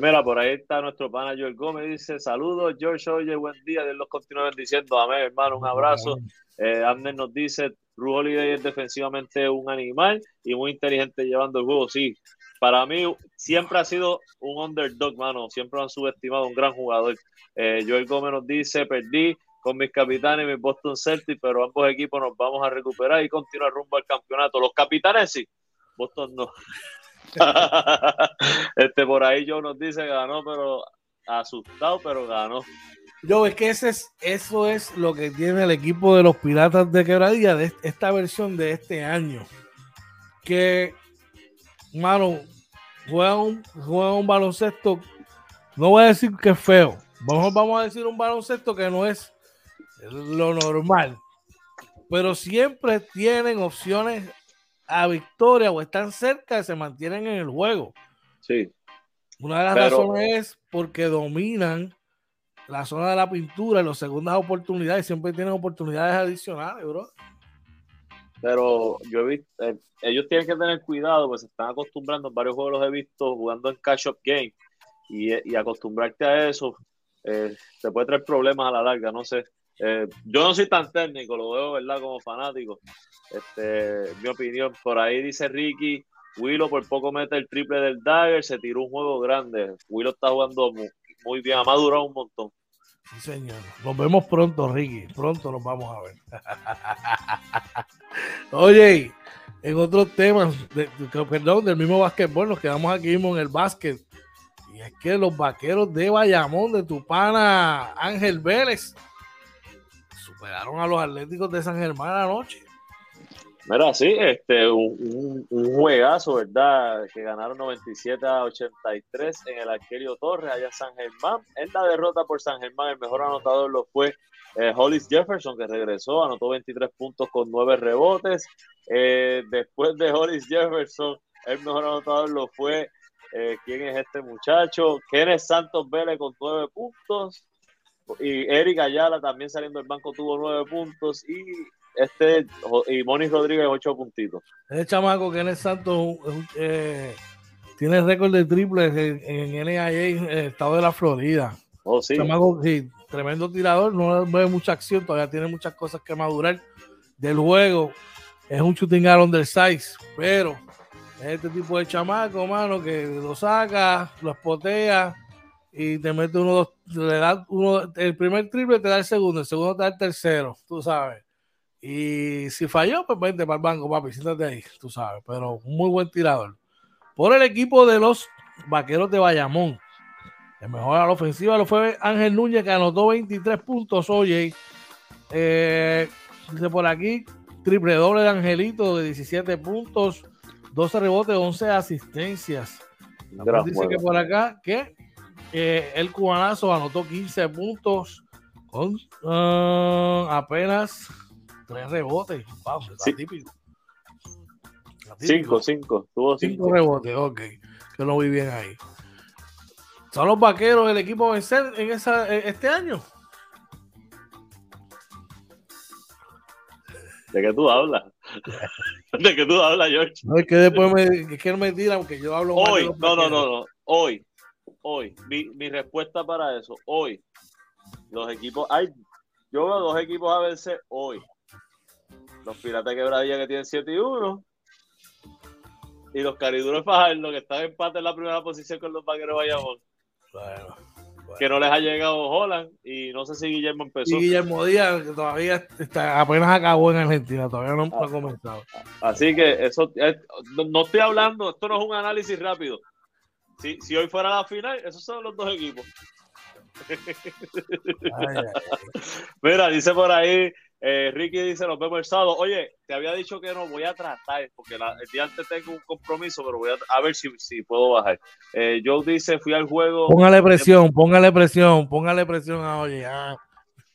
mira, por ahí está nuestro pana Joel Gómez, dice, saludos George, oye, buen día, Dios los continúe bendiciendo, amén, hermano, un abrazo. Eh, Amner nos dice, Ru Holiday es defensivamente un animal y muy inteligente llevando el juego, sí. Para mí siempre ha sido un underdog, mano, siempre han subestimado un gran jugador. Eh, Joel Gómez nos dice, perdí con mis capitanes y mis Boston Celtics, pero ambos equipos nos vamos a recuperar y continuar rumbo al campeonato. Los capitanes sí, Boston no. este por ahí yo nos dice ganó, pero asustado, pero ganó. Yo, es que ese es, eso es lo que tiene el equipo de los Piratas de Quebradilla de esta versión de este año. Que, mano, juega un, juega un baloncesto, no voy a decir que es feo, vamos, vamos a decir un baloncesto que no es lo normal, pero siempre tienen opciones a victoria o están cerca, se mantienen en el juego. Sí. Una de las razones es porque dominan la zona de la pintura y las segundas oportunidades siempre tienen oportunidades adicionales, bro. Pero yo he visto, eh, ellos tienen que tener cuidado, pues se están acostumbrando, en varios juegos los he visto jugando en cash up game y, y acostumbrarte a eso eh, te puede traer problemas a la larga, no sé. Eh, yo no soy tan técnico, lo veo, ¿verdad? Como fanático. Este, mi opinión, por ahí dice Ricky, Willow por poco mete el triple del Dagger, se tiró un juego grande. Willow está jugando muy, bien, ha madurado un montón. Sí, señor. Nos vemos pronto, Ricky. Pronto nos vamos a ver. Oye, en otros temas, perdón, del mismo básquetbol, nos quedamos aquí mismo en el básquet. Y es que los vaqueros de Bayamón, de tu pana Ángel Vélez, superaron a los Atléticos de San Germán anoche. Mira, sí, este, un, juegazo, ¿verdad? Que ganaron 97 a 83 en el Arquerio Torres, allá San Germán. En la derrota por San Germán, el mejor anotador lo fue eh, Hollis Jefferson, que regresó, anotó 23 puntos con 9 rebotes. Eh, después de Hollis Jefferson, el mejor anotador lo fue, eh, ¿quién es este muchacho? Kenneth Santos Vélez con 9 puntos. Y Eric Ayala también saliendo del banco tuvo 9 puntos. Y este y Moni Rodríguez ocho puntitos. Ese chamaco que en el Santo eh, tiene récord de triples en, en NIA en el estado de la Florida. Oh, sí. Chamaco, sí, tremendo tirador, no ve mucha acción, todavía tiene muchas cosas que madurar del juego. Es un shooting del size, pero es este tipo de chamaco, mano, que lo saca, lo espotea y te mete uno, dos, le da uno, el primer triple te da el segundo, el segundo te da el tercero, tú sabes. Y si falló, pues vente para el banco, papi, siéntate ahí, tú sabes. Pero muy buen tirador. Por el equipo de los vaqueros de Bayamón. El mejor a la ofensiva lo fue Ángel Núñez, que anotó 23 puntos. Oye, eh, dice por aquí, triple doble de Angelito de 17 puntos, 12 rebotes, 11 asistencias. dice que por acá que eh, el cubanazo anotó 15 puntos con uh, apenas tres rebotes. Wow, está típico. Cinco, cinco. Tuvo cinco. rebotes, ok. Que no vi bien ahí. ¿Son los vaqueros el equipo a vencer en esa, este año? ¿De qué tú hablas? ¿De qué tú hablas, George? No, es que después me, es que me tiran yo hablo Hoy, no, no, no, no. Hoy, hoy. Mi, mi respuesta para eso, hoy. Los equipos, hay, yo veo dos equipos a vencer hoy los Piratas Quebradilla que tienen 7 y 1. Y los Cariduros Fajardo que están en empate en la primera posición con los Vaqueros Bayamón. Bueno, Que no les ha llegado Holland y no sé si Guillermo empezó. Y Guillermo Díaz, que todavía está, apenas acabó en Argentina, todavía no ha comenzado. Así que eso, no estoy hablando, esto no es un análisis rápido. Si, si hoy fuera la final, esos son los dos equipos. Mira, dice por ahí eh, Ricky dice, nos vemos el sábado. Oye, te había dicho que no voy a tratar, porque el día antes tengo un compromiso, pero voy a, ver si, si, puedo bajar. Eh, Joe dice, fui al juego... Póngale presión, póngale presión, póngale presión a Oye.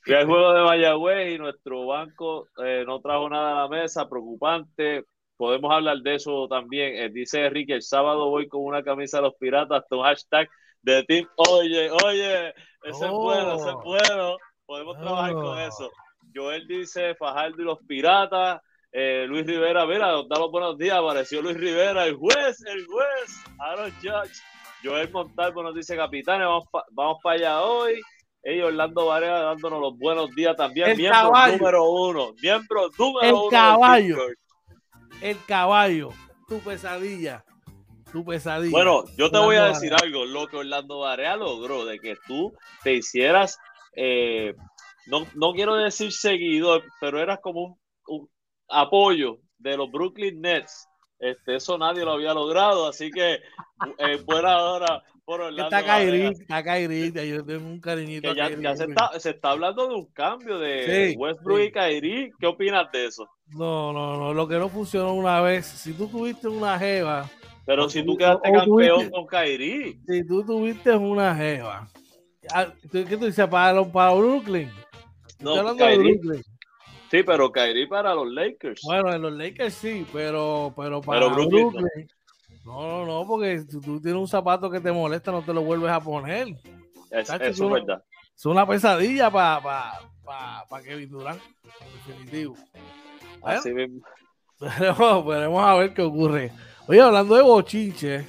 Fui al juego de Mayagüez y nuestro banco eh, no trajo nada a la mesa, preocupante. Podemos hablar de eso también. Eh, dice Ricky, el sábado voy con una camisa de los piratas, tu hashtag de team. Oye, oye, ese es bueno, ese es oh. bueno. Podemos trabajar con oh. eso. Joel dice Fajardo y los Piratas. Eh, Luis Rivera, mira, da los buenos días. Apareció Luis Rivera, el juez, el juez. Aaron Judge. Joel Montalvo nos dice, capitanes, vamos, vamos para allá hoy. Ellos, Orlando Varela, dándonos los buenos días también. El miembro caballo. número uno. Miembro número El uno. caballo. El caballo, tu pesadilla. Tu pesadilla. Bueno, yo te voy a decir algo. Lo que Orlando Barea logró de que tú te hicieras, eh, no, no quiero decir seguidor, pero eras como un, un apoyo de los Brooklyn Nets. Este, eso nadie lo había logrado, así que eh, buena hora por Orlando. Está. Kyrie, está Kyrie, yo tengo un cariñito Que a ya, Kyrie ya se, está, se está hablando de un cambio de Sí, Westbrook sí. y Kyrie. ¿Qué opinas de eso? No, no, no, lo que no funcionó una vez, si tú tuviste una jeva, Pero si tú- quedaste campeón tuviste- con Kyrie. si tú tuviste una jeva, ah, ¿tú- ¿qué tú dices? ¿Para, los- para Brooklyn? No, hablando de Kyrie, Brooklyn. sí, pero Kyrie para los Lakers. Bueno, en los Lakers sí, pero, pero para Pero Brooklyn Brooklyn, no. no. no, porque si tú tienes un zapato que te molesta, no te lo vuelves a poner. Es- eso es verdad. Es una pesadilla para pa, pa, pa Kevin Durant, definitivo. Bueno, Así mismo. veremos, veremos a ver qué ocurre. Oye, hablando de bochinche,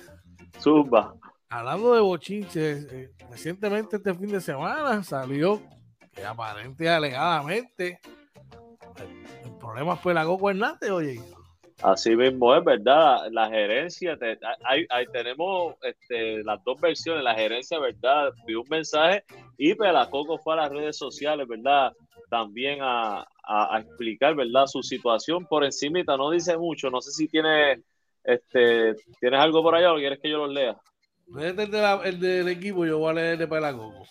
Zumba. hablando de bochinche, eh, recientemente este fin de semana salió que aparente y alegadamente el, el problema fue la Goku Hernández, oye. Así mismo es, ¿verdad? La gerencia, te- hay, hay- tenemos este, las dos versiones. La gerencia, ¿verdad? Pidió un mensaje y Pelacoco fue a las redes sociales, ¿verdad? También a, a- a explicar, ¿verdad? Su situación por encimita. No dice mucho. No sé si tiene, este, tienes algo por allá o quieres que yo lo lea. Léete el, de la- el del equipo, yo voy a leer el de Pelagogo.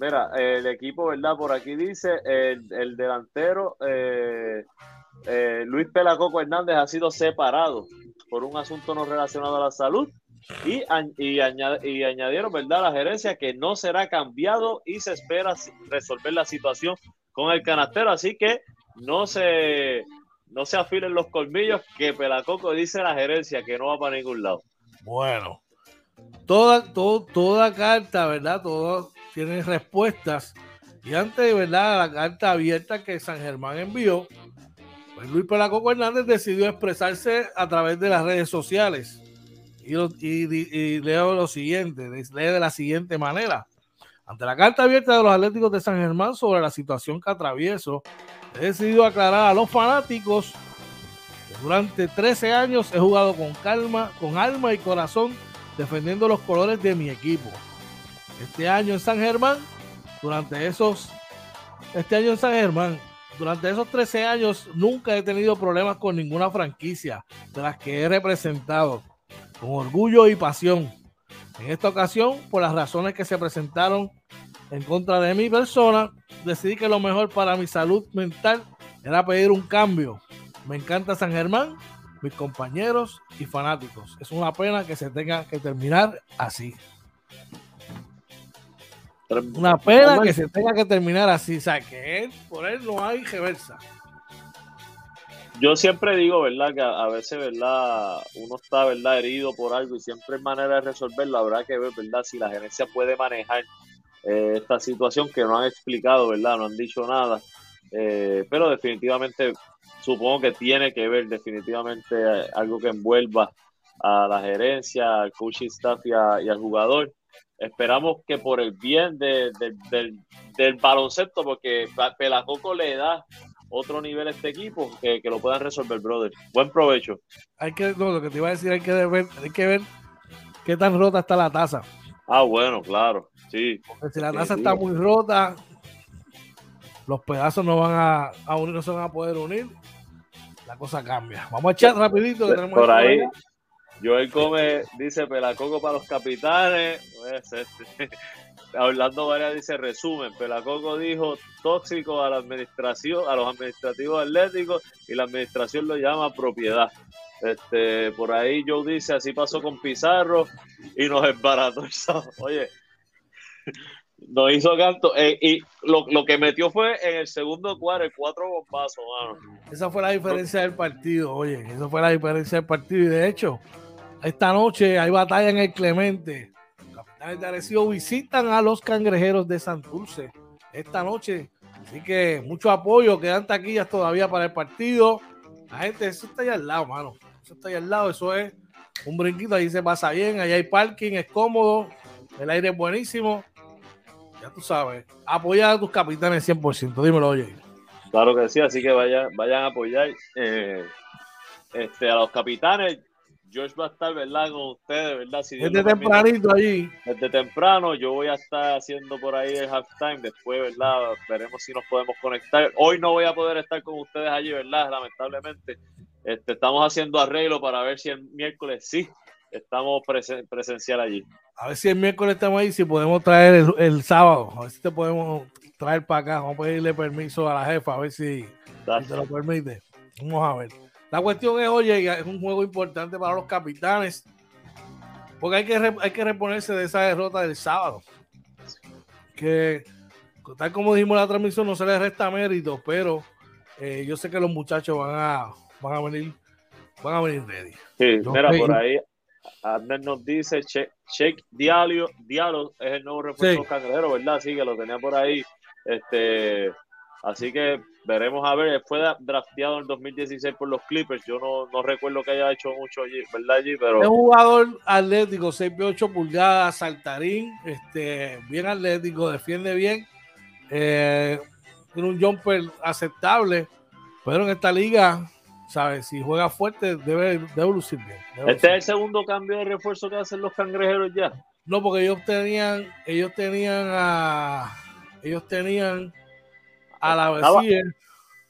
Mira, el equipo, ¿verdad? Por aquí dice el, el delantero eh, eh, Luis Pelacoco Hernández ha sido separado por un asunto no relacionado a la salud y, y, añade- y añadieron, ¿verdad? La gerencia que no será cambiado y se espera resolver la situación con el canastero. Así que no se, no se afilen los colmillos que Pelacoco dice la gerencia que no va para ningún lado. Bueno, toda, todo, toda carta, ¿verdad? Todo tiene respuestas. Y antes, ¿verdad? La carta abierta que San Germán envió, pues Luis Pelacoco Hernández decidió expresarse a través de las redes sociales. Y- y- y leo lo siguiente, lee de la siguiente manera. Ante la carta abierta de los Atléticos de San Germán sobre la situación que atravieso, he decidido aclarar a los fanáticos que durante 13 años he jugado con calma, con alma y corazón defendiendo los colores de mi equipo. Este año en San Germán, durante esos, este año en San Germán, durante esos 13 años nunca he tenido problemas con ninguna franquicia de las que he representado, con orgullo y pasión. En esta ocasión, por las razones que se presentaron en contra de mi persona, decidí que lo mejor para mi salud mental era pedir un cambio. Me encanta San Germán, mis compañeros y fanáticos. Es una pena que se tenga que terminar así. Una pena que se tenga que terminar así. O sea, que por él no hay reversa. Yo siempre digo, ¿verdad? Que a, veces, ¿verdad? Uno está, ¿verdad? Herido por algo y siempre hay manera de resolverlo. Habrá que ver, ¿verdad? Si la gerencia puede manejar eh, esta situación que no han explicado, ¿verdad? No han dicho nada. Eh, pero definitivamente supongo que tiene que ver definitivamente eh, algo que envuelva a la gerencia, al coaching staff y, a- y al jugador. Esperamos que por el bien de- de- del, del baloncesto, porque Pelacoco le da otro nivel este equipo, que, que lo puedan resolver, brother. Buen provecho. Hay que, no, lo que te iba a decir, hay que ver, hay que ver qué tan rota está la taza. Ah, bueno, claro, sí. Porque si la taza sí. está muy rota, los pedazos no van a, a unir, no se van a poder unir. La cosa cambia. Vamos a echar rapidito. Que tenemos Por ahí. Joel Gómez dice Pelacoco para los capitanes. Pues, este, Orlando Varela dice resumen, Pelacoco dijo tóxico a la administración, a los administrativos atléticos y la administración lo llama propiedad. Este, por ahí Joe dice, así pasó con Pizarro y nos embarató el sábado. Oye, nos hizo canto. eh, y lo, lo que metió fue en el segundo cuadro, cuatro bombazos, mano. Esa fue la diferencia del partido. Oye, esa fue la diferencia del partido. Y de hecho, esta noche hay batalla en el Clemente. Arecibo visitan a los cangrejeros de Santurce esta noche. Así que mucho apoyo. Quedan taquillas todavía para el partido. La gente, eso está ahí al lado, mano. Eso está ahí al lado. Eso es un brinquito, ahí se pasa bien, ahí hay parking, es cómodo, el aire es buenísimo. Ya tú sabes, apoya a tus capitanes 100%, dímelo, oye. Claro que sí, así que vayan, vayan a apoyar eh, este, a los capitanes. George va a estar, ¿verdad? Con ustedes, ¿verdad? Si desde tempranito allí. Desde temprano, yo voy a estar haciendo por ahí el halftime. Después, ¿verdad? Veremos si nos podemos conectar. Hoy no voy a poder estar con ustedes allí, ¿verdad? Lamentablemente. Este, estamos haciendo arreglo para ver si el miércoles sí estamos presencial allí. A ver si el miércoles estamos ahí, si podemos traer el, sábado. A ver si te podemos traer para acá. Vamos a pedirle permiso a la jefa, a ver si, si te lo permite. Vamos a ver. La cuestión es, oye, es un juego importante para los capitanes, porque hay que, hay que reponerse de esa derrota del sábado. Que, tal como dijimos en la transmisión, no se les resta mérito, pero eh, yo sé que los muchachos van a, van a venir, van a venir ready. Sí, mira, por ahí Abner nos dice, Shake Diallo, Diallo es el nuevo refuerzo cangrejero, ¿verdad? Sí, que lo tenía por ahí. Este, Así que veremos a ver. Fue drafteado en 2016 por los Clippers. Yo no, no recuerdo que haya hecho mucho allí, ¿verdad? Allí, pero... Es un jugador atlético, 6 8 pulgadas, saltarín, este, bien atlético, defiende bien. Eh, tiene un jumper aceptable, pero en esta liga, ¿sabes? Si juega fuerte, debe, debe lucir bien. ¿Este es el segundo cambio de refuerzo que hacen los cangrejeros ya? No, porque ellos tenían, ellos tenían a, ellos tenían a la vacía.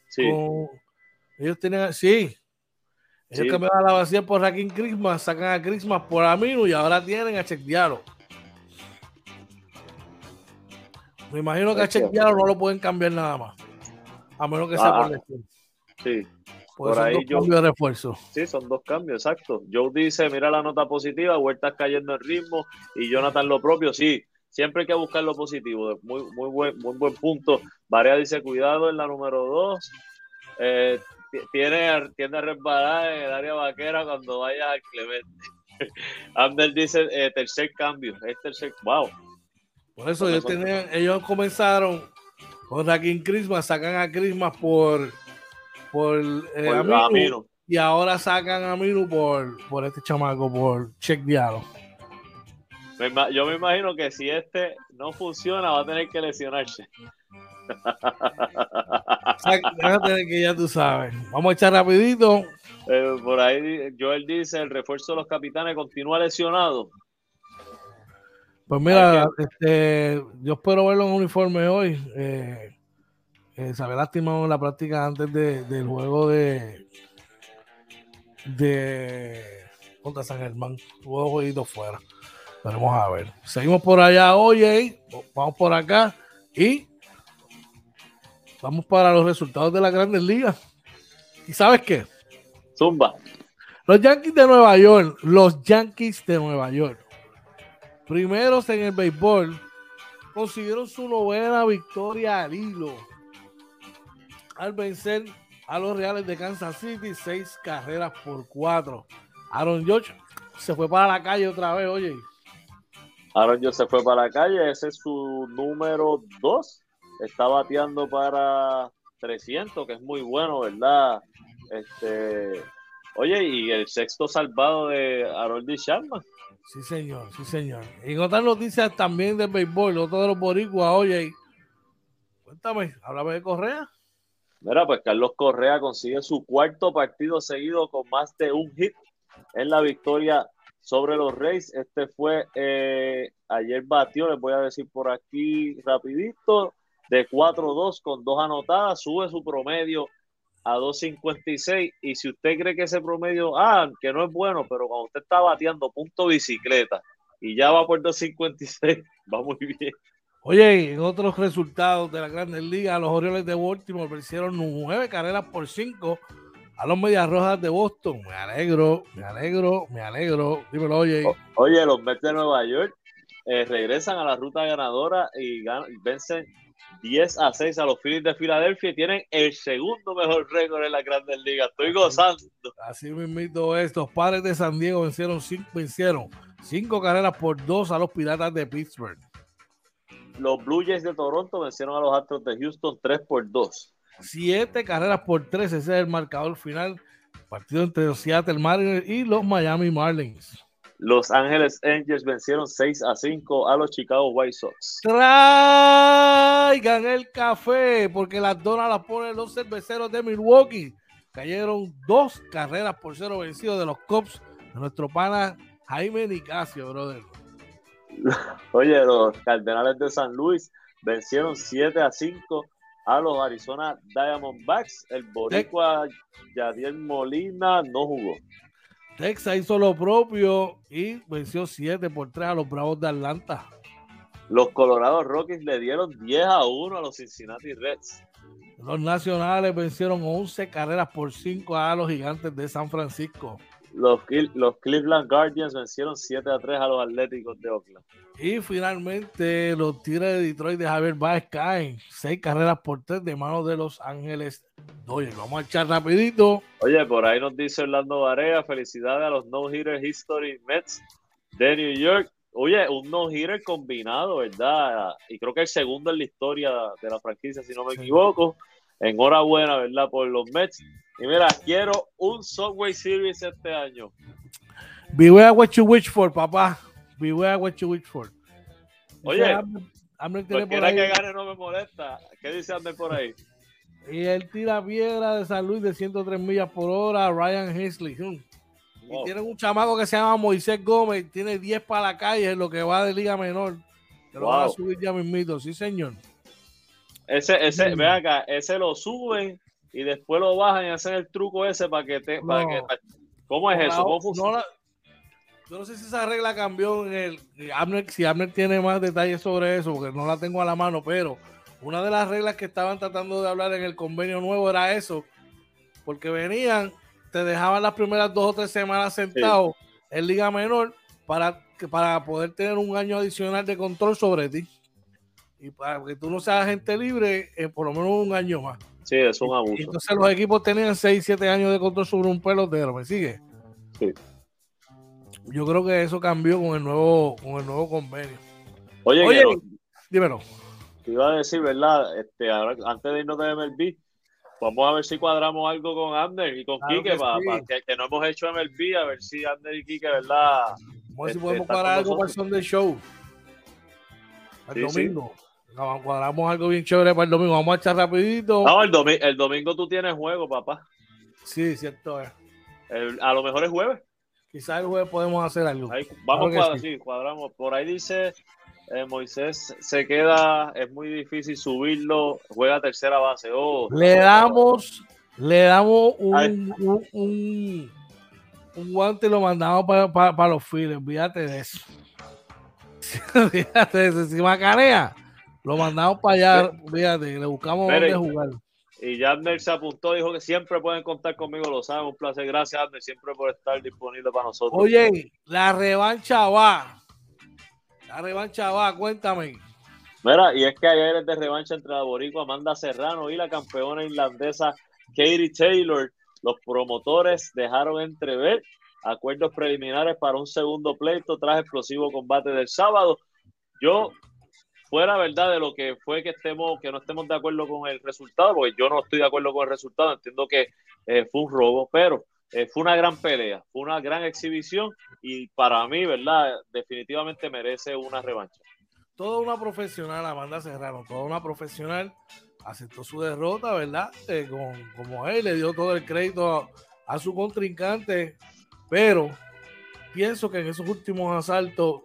Sí. ellos tenían, sí. Ellos cambiaron a la vacía por Raquín Christmas, sacan a Christmas por Amino y ahora tienen a Chequearo. Me imagino que a Chequearo no lo pueden cambiar nada más. A menos que sea por ah, lesión. Sí. por ahí dos cambios de refuerzo. Sí, son dos cambios, exacto. Joe dice, mira la nota positiva, Huertas cayendo en ritmo y Jonathan lo propio, sí siempre hay que buscar lo positivo. Muy, muy, buen, muy buen punto. Varea dice, cuidado en la número dos. Eh, tiene, tiene a resbalar en el área vaquera cuando vaya al Clemente. Ander dice, eh, tercer cambio. Es tercer, wow. Por eso ellos, tenían, ellos comenzaron con Raquín Christmas, sacan a Christmas por, por, eh, y ahora sacan a Minu por, por este chamaco, por Check Diallo yo me imagino que si este no funciona, va a tener que lesionarse. Va a tener que ya tú sabes. Vamos a echar rapidito. Eh, por ahí Joel dice, el refuerzo de los capitanes continúa lesionado. Pues mira, este, yo espero verlo en uniforme hoy. Eh, eh, se había lastimado en la práctica antes del juego de de contra San Germán. Tuvo jueguito fuera. Vamos a ver. Seguimos por allá, oye. Vamos por acá. Y vamos para los resultados de la Grandes Ligas. ¿Y sabes qué? Zumba. Los Yankees de Nueva York. Los Yankees de Nueva York. Primeros en el béisbol. Consiguieron su novena victoria al hilo. Al vencer a los Reales de Kansas City, seis carreras por cuatro. Aaron George se fue para la calle otra vez, oye. Aaron se fue para la calle, ese es su número 2. Está bateando para 300, que es muy bueno, ¿verdad? Este, oye, y el sexto salvado de Harold Sharma. Sí, señor, sí, señor. Y en otras noticias también del béisbol, otro de los boricuas, oye, cuéntame, háblame de Correa. Mira, pues Carlos Correa consigue su cuarto partido seguido con más de un hit en la victoria sobre los Reyes. Este fue, eh, ayer batió, les voy a decir por aquí rapidito, de 4-2 con dos anotadas, sube su promedio a 2.56 y si usted cree que ese promedio, ah, que no es bueno, pero cuando usted está bateando punto bicicleta y ya va por 2.56, va muy bien. Oye, en otros resultados de la Grandes Ligas, los Orioles de Baltimore vencieron nueve carreras por cinco a los Medias Rojas de Boston. Me alegro, me alegro, me alegro. Dímelo, oye. oye, los Mets de Nueva York eh, regresan a la ruta ganadora y, vencen 10 a 6 a los Phillies de Filadelfia y tienen el segundo mejor récord en la Grandes Ligas. Estoy gozando. Así mismo estos padres de San Diego vencieron cinco, vencieron cinco carreras por dos a los Piratas de Pittsburgh. Los Blue Jays de Toronto vencieron a los Astros de Houston 3 por 2. Siete carreras por tres, ese es el marcador final Partido entre los Seattle Mariners y los Miami Marlins. Los Ángeles Angels vencieron 6 a 5 a los Chicago White Sox. Traigan el café, porque las donas las ponen los cerveceros de Milwaukee. Cayeron dos carreras por cero vencidos de los Cubs de nuestro pana Jaime Nicasio, brother. Oye, los Cardenales de San Luis vencieron 7 a 5 a los Arizona Diamondbacks. El boricua Yadier Molina no jugó. Texas hizo lo propio y venció 7 por 3 a los Bravos de Atlanta. Los Colorado Rockies le dieron 10 a 1 a los Cincinnati Reds. Los Nacionales vencieron 11 carreras por 5 a los Gigantes de San Francisco. Los, los Cleveland Guardians vencieron 7 a 3 a los Atléticos de Oakland. Y finalmente los Tigres de Detroit de Javier Baez caen 6 carreras por 3 de manos de Los Ángeles Dodgers. Vamos a echar rapidito. Oye, por ahí nos dice Orlando Varea, felicidades a los no-hitter History Mets de New York. Oye, un no-hitter combinado, ¿verdad? Y creo que el segundo en la historia de la franquicia, si no me equivoco. Enhorabuena, ¿verdad? Por los Mets. Y mira, quiero un Subway Series este año. Beware what you wish for, papá. Beware what you wish for. Oye, Amber tiene por ahí. que gane no me molesta. ¿Qué dice Ander por ahí? Y él tira piedra de San Luis de 103 millas por hora, Ryan Heasley. Y tienen un chamaco que se llama Moisés Gómez, tiene 10 para la calle en lo que va de Liga Menor. Que lo van a subir ya mismito, sí, señor. Ese, ese, ve acá, ese lo suben y después lo bajan y hacen el truco ese para que te. Para que, ¿Cómo es eso? ¿Cómo yo no sé si esa regla cambió en el. si Abner tiene más detalles sobre eso, porque no la tengo a la mano, pero una de las reglas que estaban tratando de hablar en el convenio nuevo era eso, porque venían, te dejaban las primeras dos o tres semanas sentado en Liga Menor para, para poder tener un año adicional de control sobre ti y para que tú no seas agente libre en por lo menos un año más. Sí, es un abuso. entonces los equipos tenían 6, 7 años de control sobre un pelotero, ¿me sigue? Sí. Yo creo que eso cambió con el nuevo, con el nuevo convenio. Oye, Oye dímelo. Te iba a decir, ¿verdad? Este, ahora, antes de irnos de MLB, vamos a ver si cuadramos algo con Ander y con Quique, que, para, que, no hemos hecho MLB, a ver si Ander y Quique, ¿verdad? Vamos a ver si podemos este, cuadrar algo para el Sunday Show. El domingo cuadramos algo bien chévere para el domingo. Vamos a echar rapidito. No, el, el domingo tú tienes juego, papá. Sí, cierto es. a lo mejor es jueves. Quizás el jueves podemos hacer algo. vamos a cuadrar, sí. cuadramos. Por ahí dice eh, Moisés se queda, es muy difícil subirlo, juega tercera base. Oh, le damos, le damos un, un, un, guante y lo mandamos para, para, los files. Fíjate de eso. Fíjate de eso. Si macanea lo mandamos para allá, fíjate, le buscamos dónde jugar. Y Yadner se apuntó, dijo que siempre pueden contar conmigo, lo saben, un placer. Gracias, Yadner, siempre por estar disponible para nosotros. Oye, la revancha va. La revancha va, cuéntame. Mira, y es que ayer es de revancha entre la boricua Amanda Serrano y la campeona irlandesa Katie Taylor. Los promotores dejaron entrever acuerdos preliminares para un segundo pleito tras explosivo combate del sábado. Yo fuera verdad de lo que fue que estemos, que no estemos de acuerdo con el resultado, porque yo no estoy de acuerdo con el resultado, entiendo que eh, fue un robo, pero eh, fue una gran pelea, fue una gran exhibición y para mí, ¿verdad? Definitivamente merece una revancha. Toda una profesional, Amanda Serrano, toda una profesional aceptó su derrota, ¿verdad? Eh, con, como él le dio todo el crédito a su contrincante, pero pienso que en esos últimos asaltos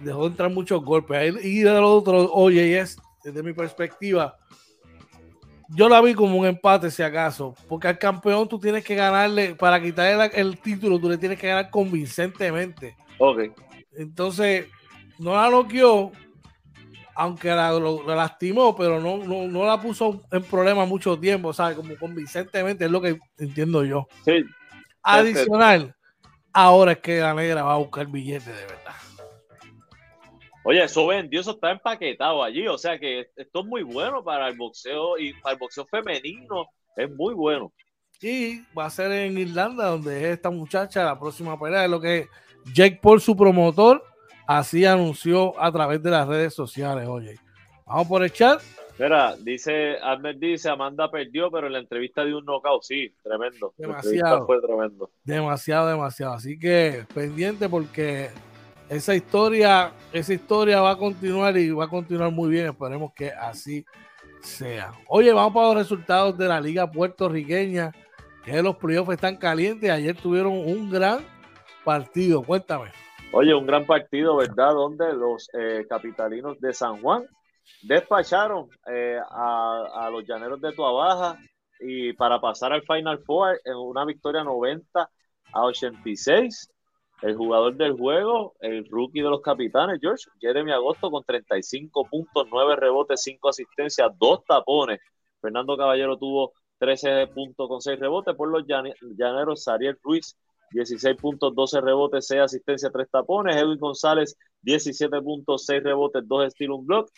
dejó entrar muchos golpes. Y de los otros, oye, es desde mi perspectiva, yo la vi como un empate, si acaso, porque al campeón tú tienes que ganarle, para quitarle el, título, tú le tienes que ganar convincentemente. Ok. Entonces, no la noqueó, aunque la, lastimó, pero no, no, la puso en problema mucho tiempo, ¿sabes? Como convincentemente, es lo que entiendo yo. Sí. Adicional, ahora es que la negra va a buscar billete de verdad. Oye, eso vendió, eso está empaquetado allí. O sea que esto es muy bueno para el boxeo y para el boxeo femenino. Es muy bueno. Y va a ser en Irlanda, donde es esta muchacha la próxima pelea. Es lo que Jake Paul, su promotor, así anunció a través de las redes sociales. Oye, vamos por el chat. Mira, dice, Ahmed dice, Amanda perdió, pero en la entrevista dio un knockout, sí, tremendo. Demasiado. Fue tremendo. Demasiado, demasiado. Así que pendiente porque esa historia, esa historia va a continuar y va a continuar muy bien. Esperemos que así sea. Oye, vamos para los resultados de la Liga Puertorriqueña, que los playoffs están calientes. Ayer tuvieron un gran partido. Cuéntame. Oye, un gran partido, ¿verdad? Donde los eh, capitalinos de San Juan despacharon eh, a, los llaneros de Tuabaja y para pasar al Final Four en una victoria 90 a 86. El jugador del juego, el rookie de los capitanes, George, Jeremy Agosto con 35 puntos, 9 rebotes, 5 asistencias, 2 tapones. Fernando Caballero tuvo 13 puntos con 6 rebotes por los llaneros. Sariel Ruiz, 16 puntos, 12 rebotes, 6 asistencias, 3 tapones. Edwin González, 17 puntos, 6 rebotes, 2 estilo, un block.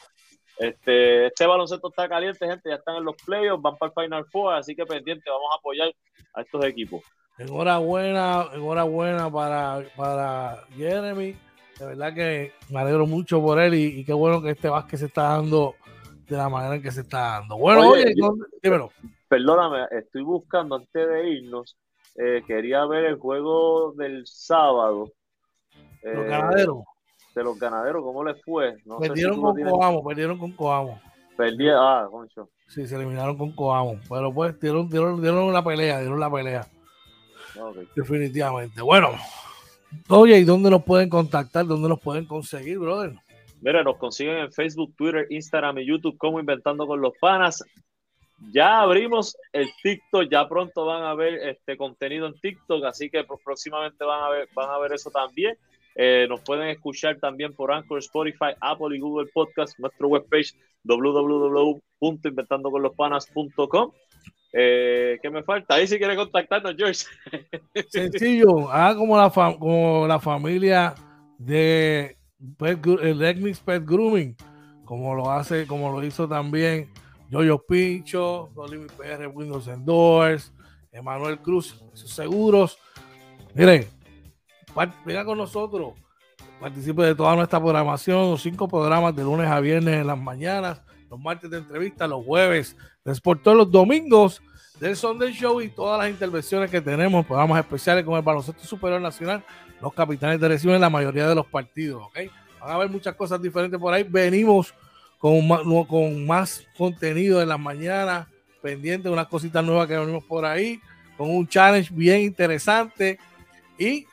Este, este baloncesto está caliente, gente. Ya están en los playoffs, van para el Final Four, así que pendiente, vamos a apoyar a estos equipos. Enhorabuena, enhorabuena para, para Jeremy. De verdad que me alegro mucho por él y, qué bueno que este básquet se está dando de la manera en que se está dando. Bueno, oye, dímelo. Perdóname, estoy buscando antes de irnos. Eh, quería ver el juego del sábado. Los eh, ganaderos de los ganaderos, ¿cómo les fue? perdieron con Coamo, perdieron con Coamo. Perdí, ah, concho. Sí, se eliminaron con Coamo, pero pues dieron, dieron, dieron la pelea, dieron la pelea. Definitivamente. Bueno, oye, ¿y dónde nos pueden contactar? ¿Dónde nos pueden conseguir, brother? Mira, nos consiguen en Facebook, Twitter, Instagram y YouTube como Inventando con los Panas. Ya abrimos el TikTok, ya pronto van a ver este contenido en TikTok, así que próximamente van a ver, van a ver eso también. Eh, nos pueden escuchar también por Anchor, Spotify, Apple y Google Podcast, nuestro webpage www.inventandoconlospanas.com. Eh, ¿Qué me falta? Ahí si quiere contactarnos, George. Sencillo, haga como la, como la familia de el Pet Grooming, como lo hace, como lo hizo también Yoyo Pincho, Dolly PR, Windows Doors, Emanuel Cruz, sus seguros. Miren, venga con nosotros, participe de toda nuestra programación, los cinco programas de lunes a viernes en las mañanas, los martes de entrevista, los jueves de Sport, todos los domingos del Sunday Show y todas las intervenciones que tenemos, programas especiales con el Baloncesto Superior Nacional, los capitanes de reciben la mayoría de los partidos, ¿ok? Van a haber muchas cosas diferentes por ahí. Venimos con más, con más contenido en las mañanas, pendiente de unas cositas nuevas que venimos por ahí, con un challenge bien interesante y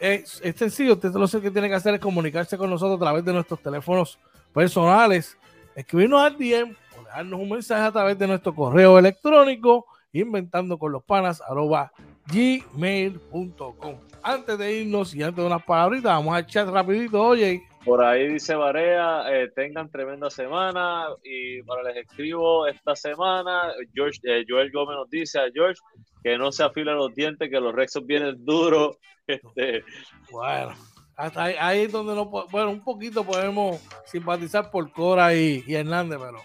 es, sencillo, usted lo que tiene que hacer es comunicarse con nosotros a través de nuestros teléfonos personales, escribirnos al DM o dejarnos un mensaje a través de nuestro correo electrónico inventando con los panas arroba gmail.com. Antes de irnos y antes de unas palabritas, vamos a echar rapidito, oye. Por ahí dice Barea, eh, tengan tremenda semana y para les escribo esta semana, George, eh, Joel Gómez nos dice a George que no se afilen los dientes, que los rexos vienen duros este, bueno, hasta ahí, es donde no bueno, un poquito podemos simpatizar por Cora y, Hernández, pero.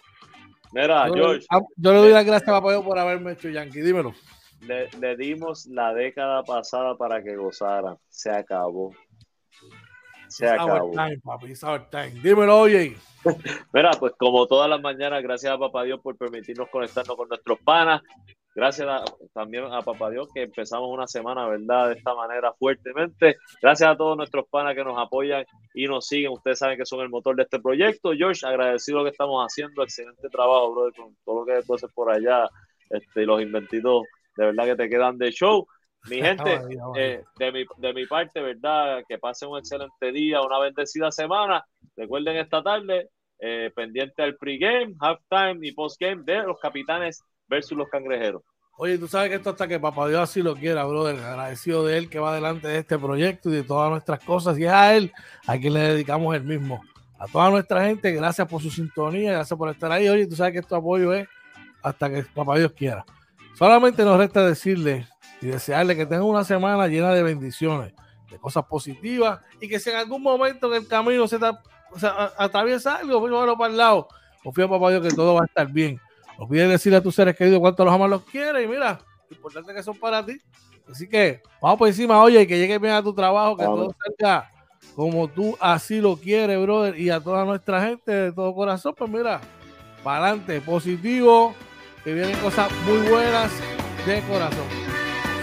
Mira, yo, George. yo le doy las gracias a Papá por haberme hecho Yankee, dímelo. Le, dimos la década pasada para que gozaran. Se acabó. Se acabó. Dímelo, oye. Mira, pues como todas las mañanas, gracias a Papá Dios por permitirnos conectarnos con nuestros panas. Gracias también a Papá Dios que empezamos una semana, ¿verdad? De esta manera fuertemente. Gracias a todos nuestros panas que nos apoyan y nos siguen. Ustedes saben que son el motor de este proyecto. George, agradecido lo que estamos haciendo. Excelente trabajo, brother, con todo lo que tú haces por allá. Este, los inventidos, de verdad que te quedan de show. Mi gente, eh, de, mi, de mi parte, ¿verdad? Que pasen un excelente día, una bendecida semana. Recuerden esta tarde, eh, pendiente al pregame, halftime y postgame de los capitanes versus los cangrejeros. Oye, tú sabes que esto hasta que Papá Dios así lo quiera, brother. Agradecido de él que va delante de este proyecto y de todas nuestras cosas. Y es a él a quien le dedicamos el mismo. A toda nuestra gente, gracias por su sintonía, gracias por estar ahí. Oye, tú sabes que tu apoyo es hasta que Papá Dios quiera. Solamente nos resta decirle y desearle que tenga una semana llena de bendiciones, de cosas positivas y que si en algún momento en el camino se, atraviesa algo, pues para el lado. Confía Papá Dios que todo va a estar bien Olvide decirle a tus seres queridos cuánto los amas los quieres. Y mira, lo importante que son para ti. Así que vamos por encima, oye, que llegue bien a tu trabajo, que todo salga como tú así lo quieres, brother. Y a toda nuestra gente de todo corazón, pues mira, para adelante, positivo, que vienen cosas muy buenas de corazón.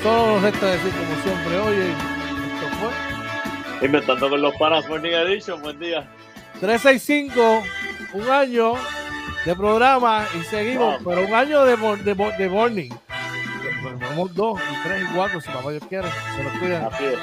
Solo nos resta decir, como siempre, oye, esto fue. Inventando con los panas, Morning Edition, buen día. 365, un año de programa y seguimos, wow. pero un año de, de, de morning. Pero vamos dos, y tres y cuatro, si papá Dios quiere, se los cuidan. Así es.